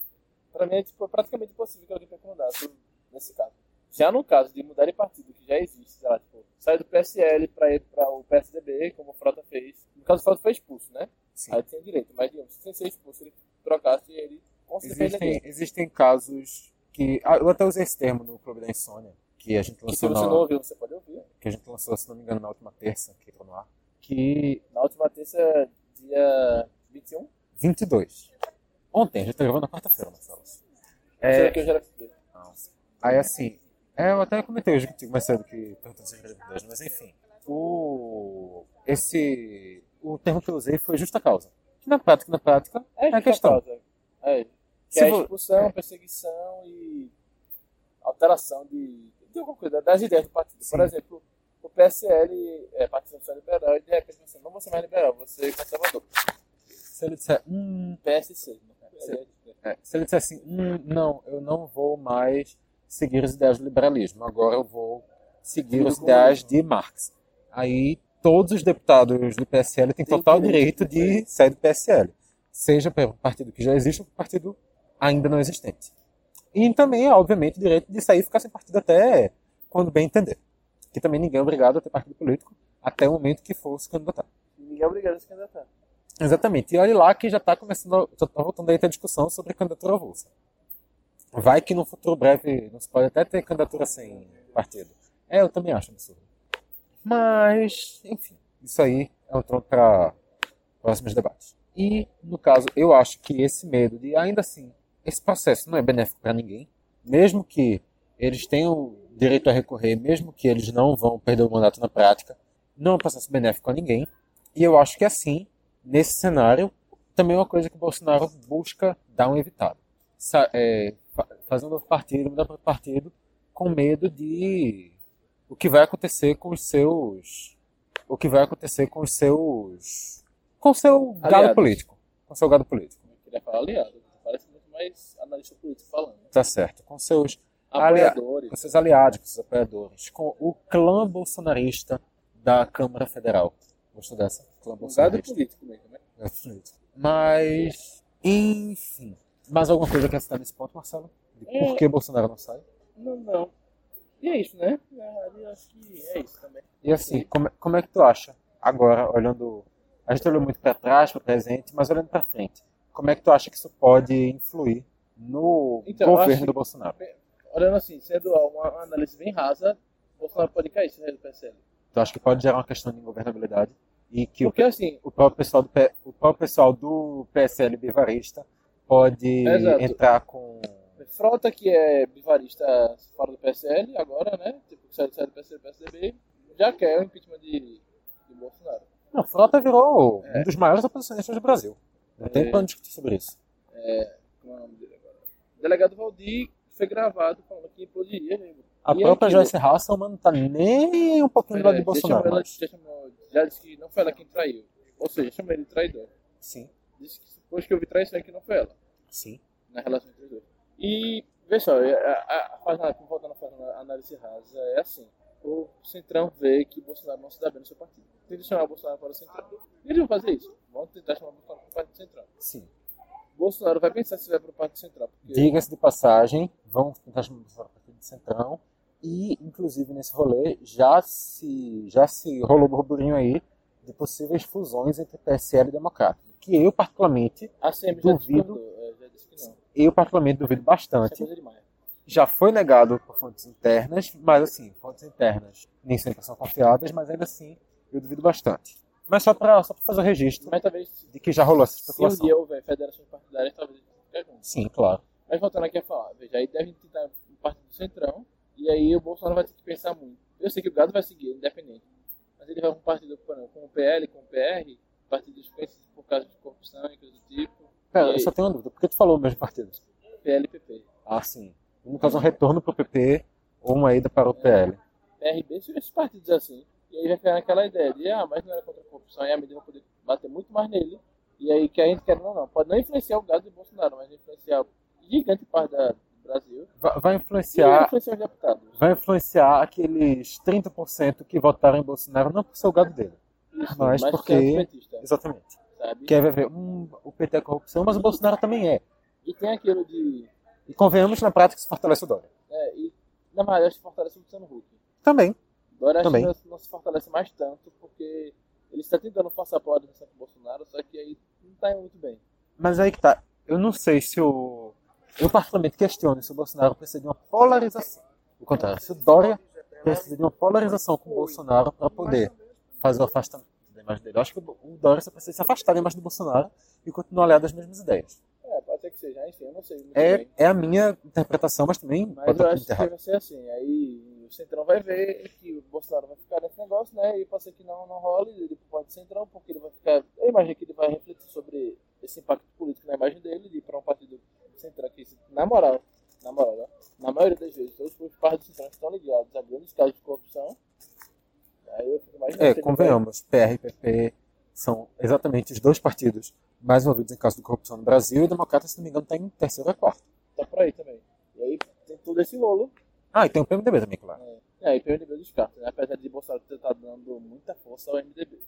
Pra mim é tipo, praticamente impossível que alguém perca o mandato nesse caso. Já no caso de mudar de partido que já existe, sei lá, tipo, sair do PSL pra ir para o PSDB, como o Frota fez. No caso, o Frota foi expulso, né? Sim. Aí tinha direito. Mas, digamos, sem ser expulso, ele trocasse ele com certeza Existem, existem casos que. Ah, eu até usei esse termo no Clube da Insônia, que a gente Que se lançou, você não ouviu, você pode ouvir. que a gente lançou, se não me engano, na última terça, que entrou no ar. Que Na última terça, dia 21. 22. Ontem, a gente tá gravando na quarta-feira, Marcelo. É... É, que eu já era aí assim, é, eu até comentei hoje contigo mais cedo que perguntando sobre gravidez, mas enfim. O, esse, o termo que eu usei foi justa causa. Que na prática, na prática, É, a questão. Causa. É. Que Se é vo- expulsão, é. perseguição e alteração de, de alguma coisa, das ideias do partido. Por Sim. exemplo, o PSL é Partido Social Liberal e de repente você não vou ser mais liberal, vou ser conservador. se ele disser, hum, PSC. Né? Sim. É, se ele disser assim, hum, não, eu não vou mais seguir os ideais do liberalismo, agora eu vou seguir os ideais de Marx. Aí todos os deputados do PSL têm total direito de sair do PSL, seja para um partido que já existe ou para um partido ainda não existente. E também, obviamente, o direito de sair e ficar sem partido até quando bem entender. Que também ninguém é obrigado a ter partido político até o momento que for se candidatar. Ninguém é obrigado a se candidatar. Exatamente. E olha lá que já está começando, já está voltando aí a discussão sobre candidatura avulsa. Vai que no futuro breve não se pode até ter candidatura sem partido. É, eu também acho absurdo. Mas, enfim, isso aí é um tronco para próximos debates. E, no caso, eu acho que esse medo de, ainda assim, esse processo não é benéfico para ninguém, mesmo que eles tenham direito a recorrer, mesmo que eles não vão perder o mandato na prática, não é um processo benéfico a ninguém. E eu acho que assim, nesse cenário, também é uma coisa que o Bolsonaro busca dar um evitado. Sa é, fazer um novo partido, mudar para outro partido, com medo de o que vai acontecer com os seus. O que vai acontecer com os seus. com o seu gado Aliados. político. Com o seu gado político. Eu queria falar aliado. Parece muito mais analista político falando. Tá certo. Com seus Apoiadores. com seus aliados, com seus apoiadores, com o clã bolsonarista da Câmara Federal. Gostou dessa? Clã Um gado bolsonarista. político mesmo, né? Mas, enfim. Mais alguma coisa que citar nesse ponto, Marcelo? De É. por que Bolsonaro não sai? Não, não. E é isso, né? Eu acho que é isso também. E assim, como, como é que tu acha, agora, olhando. A gente olhou muito para trás, para o presente, mas olhando para frente, como é que tu acha que isso pode influir no Então, governo do Bolsonaro? Olhando assim, sendo uma análise bem rasa, Bolsonaro pode cair se sair do PSL. Tu acha que pode gerar uma questão de governabilidade e que o, Porque assim, o próprio pessoal do, o próprio pessoal do PSL bivarista pode Exato. entrar com. Frota que é bivarista fora do PSL agora, né? Tipo, que sai sai do PSL PSDB, já quer o impeachment de, de Bolsonaro. Não, Frota virou É. um dos maiores oposicionistas do Brasil. Não tem É. plano discutir sobre isso. Como é o nome dele agora? O delegado Valdir foi gravado falando que poderia. né? A E própria aquilo- Joyce Hasselman não tá nem um pouquinho do lado de É, Bolsonaro. ela- mas- já, chamou- já disse que não foi ela quem traiu. Ou seja, chamou ele de traidor. Sim, Disse que depois que houve traição é que não foi ela. sim. na relação entre os dois. E, vê só, a, a, a, voltando a fazer a análise rasa, é assim. O Centrão vê que Bolsonaro não se dá bem no seu partido. Que chamar o Bolsonaro para o Centrão. E eles vão fazer isso. Vão tentar chamar o Bolsonaro para o Partido Central. sim. Bolsonaro vai pensar se vai para o Partido Central. Porque Diga-se de passagem, vamos tentar chamar o Bolsonaro para o Partido Centrão. E, inclusive, nesse rolê, já se, já se rolou burburinho aí de possíveis fusões entre PSL e Democrata. Que eu, particularmente, a CM Duvido. é, já disse que não. eu particularmente duvido Isso é bastante. coisa demais. Já foi negado por fontes internas, mas assim, fontes internas nem sempre são confiáveis, mas ainda assim eu duvido bastante. Mas só para só pra fazer o registro Mas talvez, de que já rolou essa se um dia houver federações partidárias, talvez eles. Sim, claro. Mas voltando aqui a falar, veja, aí deve tentar um partido centrão, e aí o Bolsonaro vai ter que pensar muito. Eu sei que o Gado vai seguir, é independente. Mas ele vai com um partido com o PL, com o PR, partidos conhecidos por causa de corrupção e coisa do tipo. Pera, E eu só tenho uma dúvida. Por que tu falou mesmo partido? PL e PP. Ah, sim. No caso, um retorno para o PP ou uma ida para o PL. PRB, são esses partidos assim. E aí vai ficar naquela ideia de, ah, mas não era contra a corrupção, e a mídia vai poder bater muito mais nele. E aí que a gente quer, não, não. Pode não influenciar o Gado e o Bolsonaro, mas influenciar gigante parte da, do Brasil. Vai, vai influenciar, influenciar os deputados. vai influenciar aqueles 30% que votaram em Bolsonaro não por ser o gado dele. Mas mais porque- que é Exatamente. sabe? Que aí vai ver, hum, o PT é corrupção, mas o Bolsonaro também é. E tem aquilo de. E convenhamos, na prática, isso fortalece o Dória. É, e na verdade que fortalece o Luciano Huck. Também. Dória acho que Também. não, não se fortalece mais tanto, porque ele está tentando forçar a polarização com o Bolsonaro, só que aí não está indo muito bem. Mas aí que tá. Eu não sei se o. Eu particularmente questiono se o Bolsonaro precisa de uma polarização. O contrário, se o Dória precisa de uma polarização com o Bolsonaro para poder fazer o afastamento da imagem dele. Eu acho que o Dória só precisa se afastar da imagem do Bolsonaro e continuar aliado às mesmas ideias. É, pode ser que seja, enfim, eu não sei É, bem. é a minha interpretação, mas também Mas eu acho que vai ser assim. Aí o Centrão vai ver que o Bolsonaro vai ficar nesse negócio, né? E pode ser que não, não role ele pode Centrão, porque ele vai ficar. Eu imagino que ele vai refletir sobre esse impacto político na imagem dele, de ir para um partido centrão que, na moral, na moral, né? na maioria das vezes, todos os partidos centrão estão ligados a grandes casos de corrupção. Aí eu fico imaginando. É, convenhamos, PR e PP são exatamente os dois partidos mais envolvidos em caso de corrupção no Brasil e o Democrata, se não me engano, está em terceiro ou quarto. Vai tá por aí também. E aí tem todo esse rolo. Ah, e tem o PMDB também, claro. É, aí PMDB descarta, né? Apesar de Bolsonaro tá dando muita força ao MDB.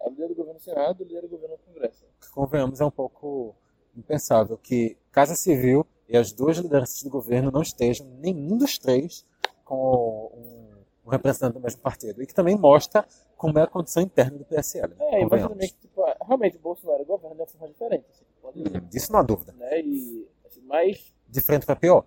É o líder do governo no Senado, o líder do governo no Congresso. convenhamos, é um pouco impensável que Casa Civil e as duas lideranças do governo não estejam, nenhum dos três, com um, representante do mesmo partido. E que também mostra como é a condição interna do PSL. Né? É, e mas também que, tipo, realmente o Bolsonaro governa de uma forma diferente. Assim, pode Hum, Disso não há dúvida. né? E, assim, mas, De frente para pior.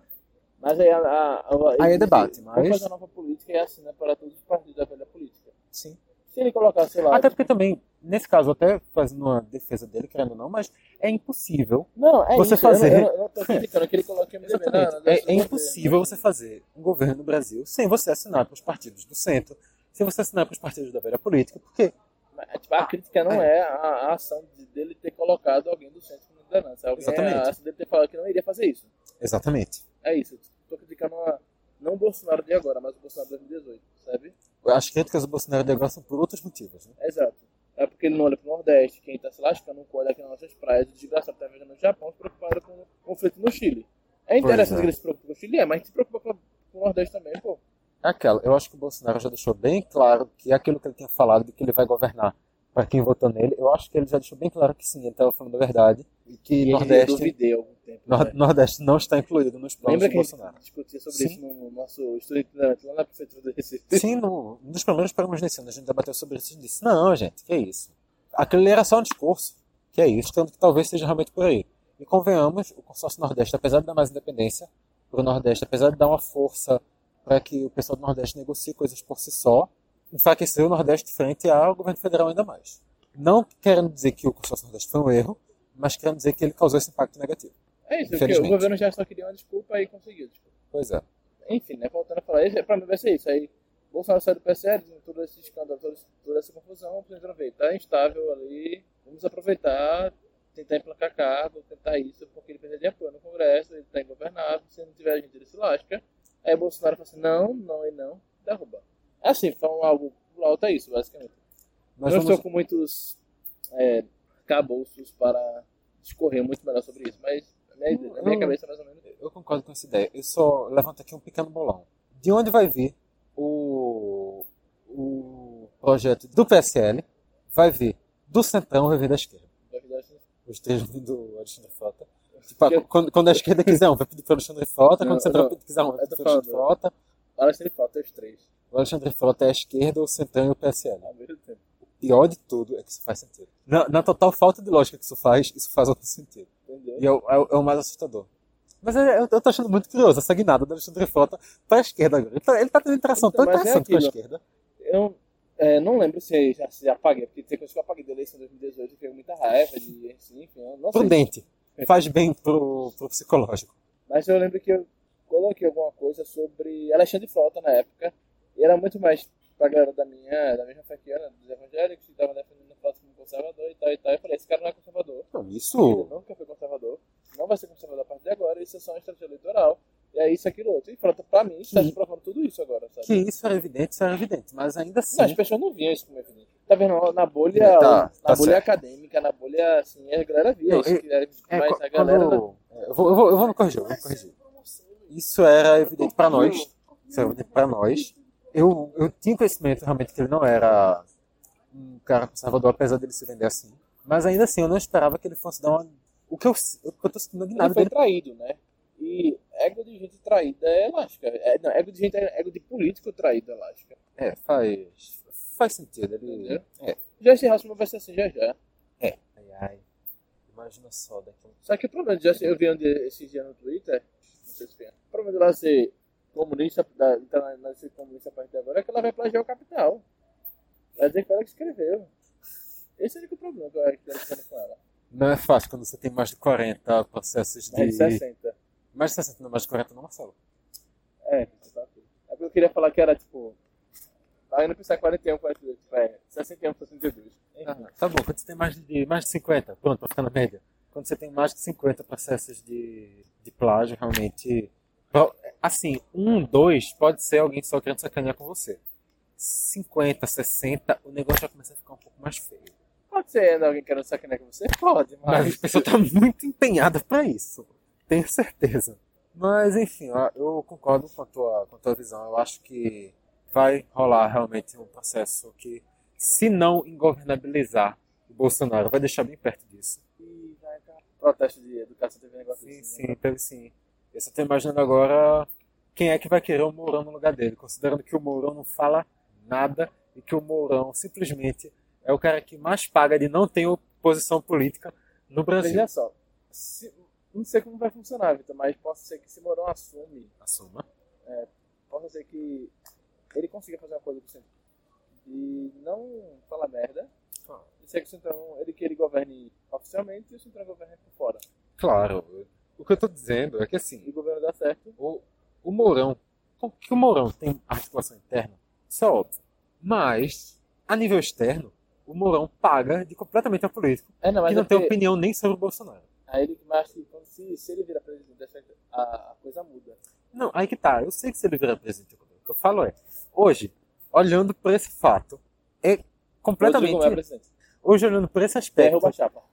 mas aí a, a, a, Aí é debate, mas- fazer uma nova política é assim, né? Para todos os partidos da velha política. Sim. Se ele colocar, sei lá. Até porque também, nesse caso, até fazendo uma defesa dele, querendo ou não, mas é impossível. Não, é você isso. fazer- Eu, não- eu não tô criticando que ele coloque MDB na- É, é governo, impossível né? você fazer um governo no Brasil sem você assinar para os partidos do centro, sem você assinar para os partidos da velha política, porque Mas, tipo, a crítica não é, a, a ação de- dele ter colocado alguém do centro como liderança. Alguém, Exatamente. A ação dele ter falado que não iria fazer isso. exatamente. É isso. Estou criticando a, não o Bolsonaro de agora, mas o Bolsonaro de 2018, sabe? As críticas do Bolsonaro de agora são por outros motivos. Né? Exato. É porque ele não olha pro Nordeste, quem tá se lascando não olha aqui nas nossas praias, o desgraçado tá vivendo no Japão, se preocupado com o conflito no Chile. É interessante é. que ele se preocupe com o Chile, é, mas se preocupa com, com o Nordeste também, pô. É aquela. Eu acho que o Bolsonaro já deixou bem claro que é aquilo que ele tinha falado de que ele vai governar para quem votou nele. Eu acho que ele já deixou bem claro que sim, ele estava falando a verdade E que E Nordeste, duvidei algum tempo. Né? Nordeste não está incluído nos planos Lembra de que a gente discutia sobre Sim. isso no nosso estudo lá na prefeitura do Recife? Sim, no, nos primeiros programas desse ano a gente debateu sobre isso e disse, não, gente, que é isso. Ali era só um discurso. Que é isso, tanto que talvez seja realmente por aí. E convenhamos, o consórcio Nordeste, apesar de dar mais independência para o Nordeste, apesar de dar uma força para que o pessoal do Nordeste negocie coisas por si só, enfraqueceu o Nordeste frente ao governo federal ainda mais. Não querendo dizer que o consórcio Nordeste foi um erro, mas querendo dizer que ele causou esse impacto negativo. É isso, porque o governo já só queria uma desculpa e conseguiu. Desculpa. Pois é. Enfim, né? Voltando a falar, esse, pra mim vai ser isso. Aí, Bolsonaro sai do PSL, todo esse escândalo, toda, toda essa confusão, precisando ver, tá instável ali, vamos aproveitar, tentar emplacar cargo, tentar isso, porque ele precisa de apoio no Congresso, ele tá ingovernável, se não tiver gente, ele se lasca. Aí Bolsonaro fala assim, não, não e não, derruba. Assim, foi um pro alto, é isso, basicamente. Mas não vamos- estou com muitos é, cabouços para discorrer muito melhor sobre isso, mas a minha, ideia- na minha cabeça é mais ou menos Eu concordo com essa ideia. Eu só levanto aqui um pequeno bolão. De onde vai vir o, o projeto do PSL? Vai vir do Centrão, vai vir da esquerda. Os três do Alexandre Frota. Tipo, quando, quando a esquerda quiser um, vai pedir para o Alexandre Frota. Quando o Centrão quiser um, vai Eu pedir para o Alexandre. Frota. Se ele falta os três O Alexandre Frota é a esquerda, o Centrão e o PSL. ao mesmo tempo. pior de tudo é que isso faz sentido. Na, na total falta de lógica que isso faz, isso faz algum sentido. Entendeu? E é o, é o- é o mais assustador. Mas é- eu, eu tô achando muito curioso essa guinada do Alexandre Frota pra esquerda agora. Ele tá, ele tá tendo interação tão Então, mas é interessante com a esquerda. Eu é, não lembro se já se apaguei, porque tem coisa que eu apaguei da eleição de 2018 e com muita raiva de assim, enfim, não sei. Prudente. Faz bem pro, pro psicológico. Mas eu lembro que eu coloquei alguma coisa sobre Alexandre Frota na época. E era muito mais pra galera da minha, da mesma eu, né, dos evangélicos, que estavam defendendo o como conservador e tal e tal. Eu falei, esse cara não é conservador. Ele isso. nunca foi conservador. Não vai ser conservador a partir de agora. Isso é só uma estratégia eleitoral. E é isso, aquilo, outro. E Frota, pra mim, está se provando tudo isso agora, sabe? Que isso era evidente, isso era evidente. Mas ainda assim. Não, as pessoas não viam isso como evidente. Tá vendo? Na bolha, Tá, na tá bolha certo. acadêmica, na bolha, assim, a galera via Não, isso. é- que era- É, mas a galera... quando- é, eu, vou, eu, vou, eu vou me corrigir, eu vou me corrigir. Isso era evidente pra nós. Isso era evidente pra nós. Eu, eu tinha conhecimento realmente que ele não era um cara conservador, apesar dele se vender assim. Mas ainda assim, eu não esperava que ele fosse dar uma. O que eu, o que eu tô sentindo de Ele nada foi dele. traído, né? E ego de gente traída é elástica. É, não, ego de gente é ego de político traído é elástica. É, faz. Faz sentido. Ele. É. Já esse Hassman vai ser assim já já. Ai, ai. Imagina só daqui Só que o problema de Justin, eu vi dia- esses dias no Twitter, não sei se tem. O problema de ela ser comunista, da, na ser comunista a partir de agora, é que ela vai plagiar o capital. Vai dizer que ela que escreveu. Esse é o único problema que eu ela tá com ela. Não é fácil quando você tem mais de 40 processos de. Mais de 60. Mais de 60, não, mais de 40 não, Marcelo. É, tá. É porque eu queria falar que era tipo. Tava indo pensar 41, 42, tipo, é 61, 62. Enfim. Ah, tá bom, quando você tem mais de, mais de 50, pronto, pra ficar na média. Quando você tem mais de 50 processos de, de plágio, realmente. Assim, um, dois, pode ser alguém só querendo sacanear com você. 50, 60, o negócio já começa a ficar um pouco mais feio. Pode ser alguém querendo sacanear com você? Pode, Mas mas. a pessoa tá muito empenhada pra isso. Tenho certeza. Mas, enfim, eu concordo com a, tua, com a tua visão. Eu acho que vai rolar realmente um processo que, se não ingovernabilizar o Bolsonaro, vai deixar bem perto disso. E vai dar protesto de educação, teve um negócio Sim, assim, sim, né? teve sim. Eu só tô imaginando agora quem é que vai querer o Mourão no lugar dele, considerando que o Mourão não fala nada e que o Mourão simplesmente é o cara que mais paga de não ter oposição política no Brasil. Veja só. se- não sei como vai funcionar, Vitor, mas possa ser que se Mourão assume, Assuma. possa ser que ele consiga fazer uma coisa com o Centrão. E não falar merda. E ser que o Centrão, ele que ele governe oficialmente e o Centrão governe por fora. Claro. O que eu tô dizendo é que E assim, o governo dá certo. o, o Mourão, que o Mourão tem articulação interna, isso é óbvio. Mas, a nível externo, o Mourão paga de completamente a político, É, não, que não é tem opinião nem sobre o Bolsonaro. Aí ele mas que quando se, se ele vira presidente, a, a coisa muda. Não, aí que tá. Eu sei que se ele virar presidente, o que eu falo é, hoje, olhando por esse fato, é completamente. não é presidente. Hoje, olhando por esse aspecto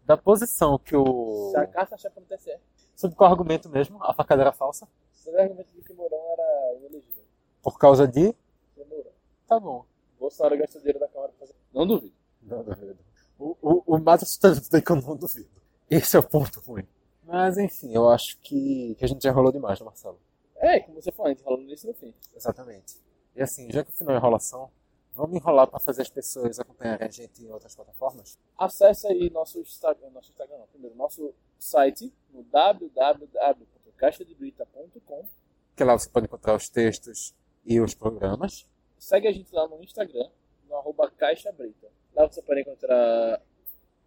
da posição que o. Se a chapa no TSE. Sobre qual argumento mesmo? A facada era falsa? Sobre o argumento de que Mourão era inelegível. Por causa de. Foi Mourão. Tá bom. Bolsonaro gastou dinheiro da Câmara pra fazer. Não duvido. Não duvido. O, o, o mais assustador é que eu não duvido. Esse é o ponto ruim. Mas enfim, eu acho que, que a gente já enrolou demais, né, Marcelo? É, como você falou, a gente falando nisso no fim. Exatamente. E assim, já que o final é enrolação, vamos enrolar para fazer as pessoas acompanharem a gente em outras plataformas? Acesse aí nosso Instagram, nosso Instagram não, primeiro, nosso site no www.caixadebrita.com Que lá você pode encontrar os textos e os programas. Segue a gente lá no Instagram, no arroba Caixa Brita. Lá você pode encontrar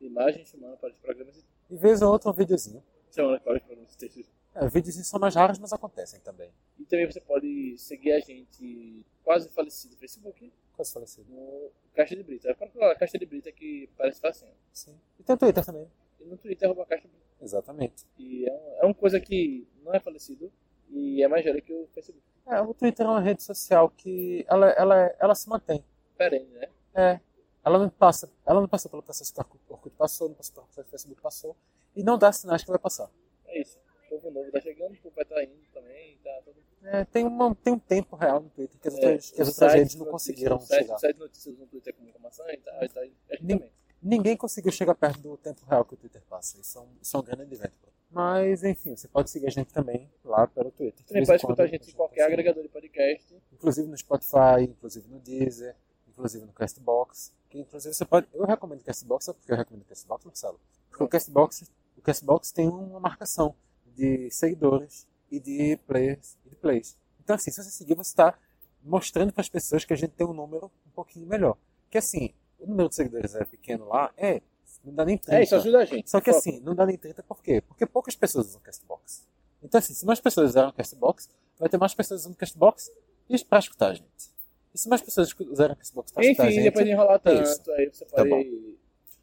imagens chamando para os programas e vez ou outra um videozinho. chamando para os programas e textos. É, vídeos são mais raros, mas acontecem também. E também você pode seguir a gente quase falecido no Facebook, Quase falecido. no Caixa de Brita. É para falar Caixa de Brita que parece facinho. Sim. E tem o Twitter também. E no Twitter arroba Caixa Brita. Exatamente. E é, um, é uma coisa que não é falecido e é mais velho que o Facebook. É, o Twitter é uma rede social que ela, ela, ela se mantém. Perene, né? É. Ela não passa, ela não passou pelo processo que o Orkut passou, não passou pelo processo que o Facebook passou. E não dá sinais que vai passar. É isso. O povo novo tá chegando, o povo vai tá indo também, tá todo É, tem, uma, tem um tempo real no Twitter que as É, outras, que as outras redes de não notícias, conseguiram o site, chegar. O site de notícias no Twitter com informação e tal, e tal. Ninguém conseguiu chegar perto do tempo real que o Twitter passa. Isso é um, isso é um grande evento. Mas, enfim, você pode seguir a gente também lá pelo Twitter. Também pode escutar a gente em qualquer consegue. agregador de podcast. Inclusive no Spotify, inclusive no Deezer, inclusive no Castbox. Que inclusive você pode. Eu recomendo o Castbox, sabe por que eu recomendo o Castbox, Marcelo? Porque o Castbox, o Castbox tem uma marcação de seguidores e de players e de plays. Então, assim, se você seguir, você está mostrando para as pessoas que a gente tem um número um pouquinho melhor. Que assim, o número de seguidores é pequeno lá, é, não dá nem 30. É isso, ajuda a gente. Só que assim, não dá nem 30 por quê? Porque poucas pessoas usam Castbox. Então assim, se mais pessoas usarem o Castbox, vai ter mais pessoas usando o Castbox e para escutar a gente. E se mais pessoas usarem o Castbox para escutar a Enfim, gente, depois de enrolar é isso. tanto, aí você Tá pode. bom.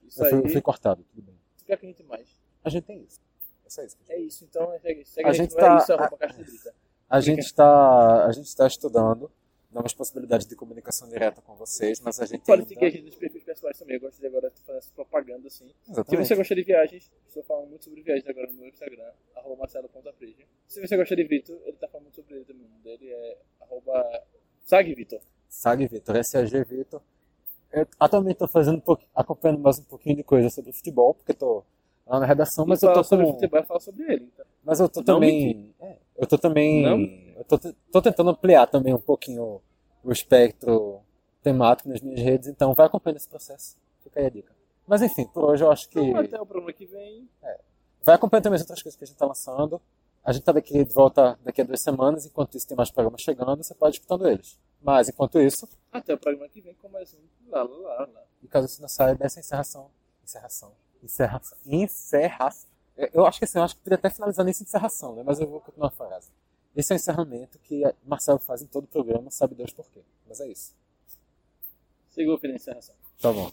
isso eu fui, aí. fui cortado, tudo bem. Fica que a gente mais. A gente tem isso. É só isso. que a É isso, então segue, segue A a gente gente. tá- É isso, de Brita. A gente está a gente está estudando novas possibilidades de comunicação direta com vocês, mas a gente Pode ainda... seguir a gente nos perfis pessoais também. Eu gosto de agora fazer essa propaganda assim. Se Exatamente. você gosta de viagens, estou falando muito sobre viagens agora no meu Instagram, arroba marcelo.freja. Se você gosta de Vitor, ele tá falando muito sobre ele também. Dele é arroba sagvitor. Sag Vitor, SAG Vitor. Eu atualmente estou fazendo um pouquinho, acompanhando mais um pouquinho de coisa sobre futebol, porque estou lá na redação, mas eu tô sobre com... futebol e fala sobre ele. Então. Mas eu tô Não também. é, eu tô também. Não? Eu tô, tô tentando ampliar também um pouquinho o espectro temático nas minhas redes, então vai acompanhando esse processo. Fica aí a dica. Mas enfim, por hoje eu acho que. Então, até o programa que vem. Vai acompanhando também as outras coisas que a gente tá lançando. A gente tá daqui de volta daqui a duas semanas, enquanto isso tem mais programas chegando, você pode ir escutando eles. Mas enquanto isso, Até o programa que vem começa lá, lá, lá, lá. e caso você não saiba, essa encerração. Encerração. Encerração. Encerração. Eu- acho que assim, eu acho que podia até finalizar nessa encerração, né? Mas eu vou continuar a frase. Esse é o encerramento que Marcelo faz em todo o programa, sabe Deus por quê. Mas é isso. Segura da encerração. Tá bom.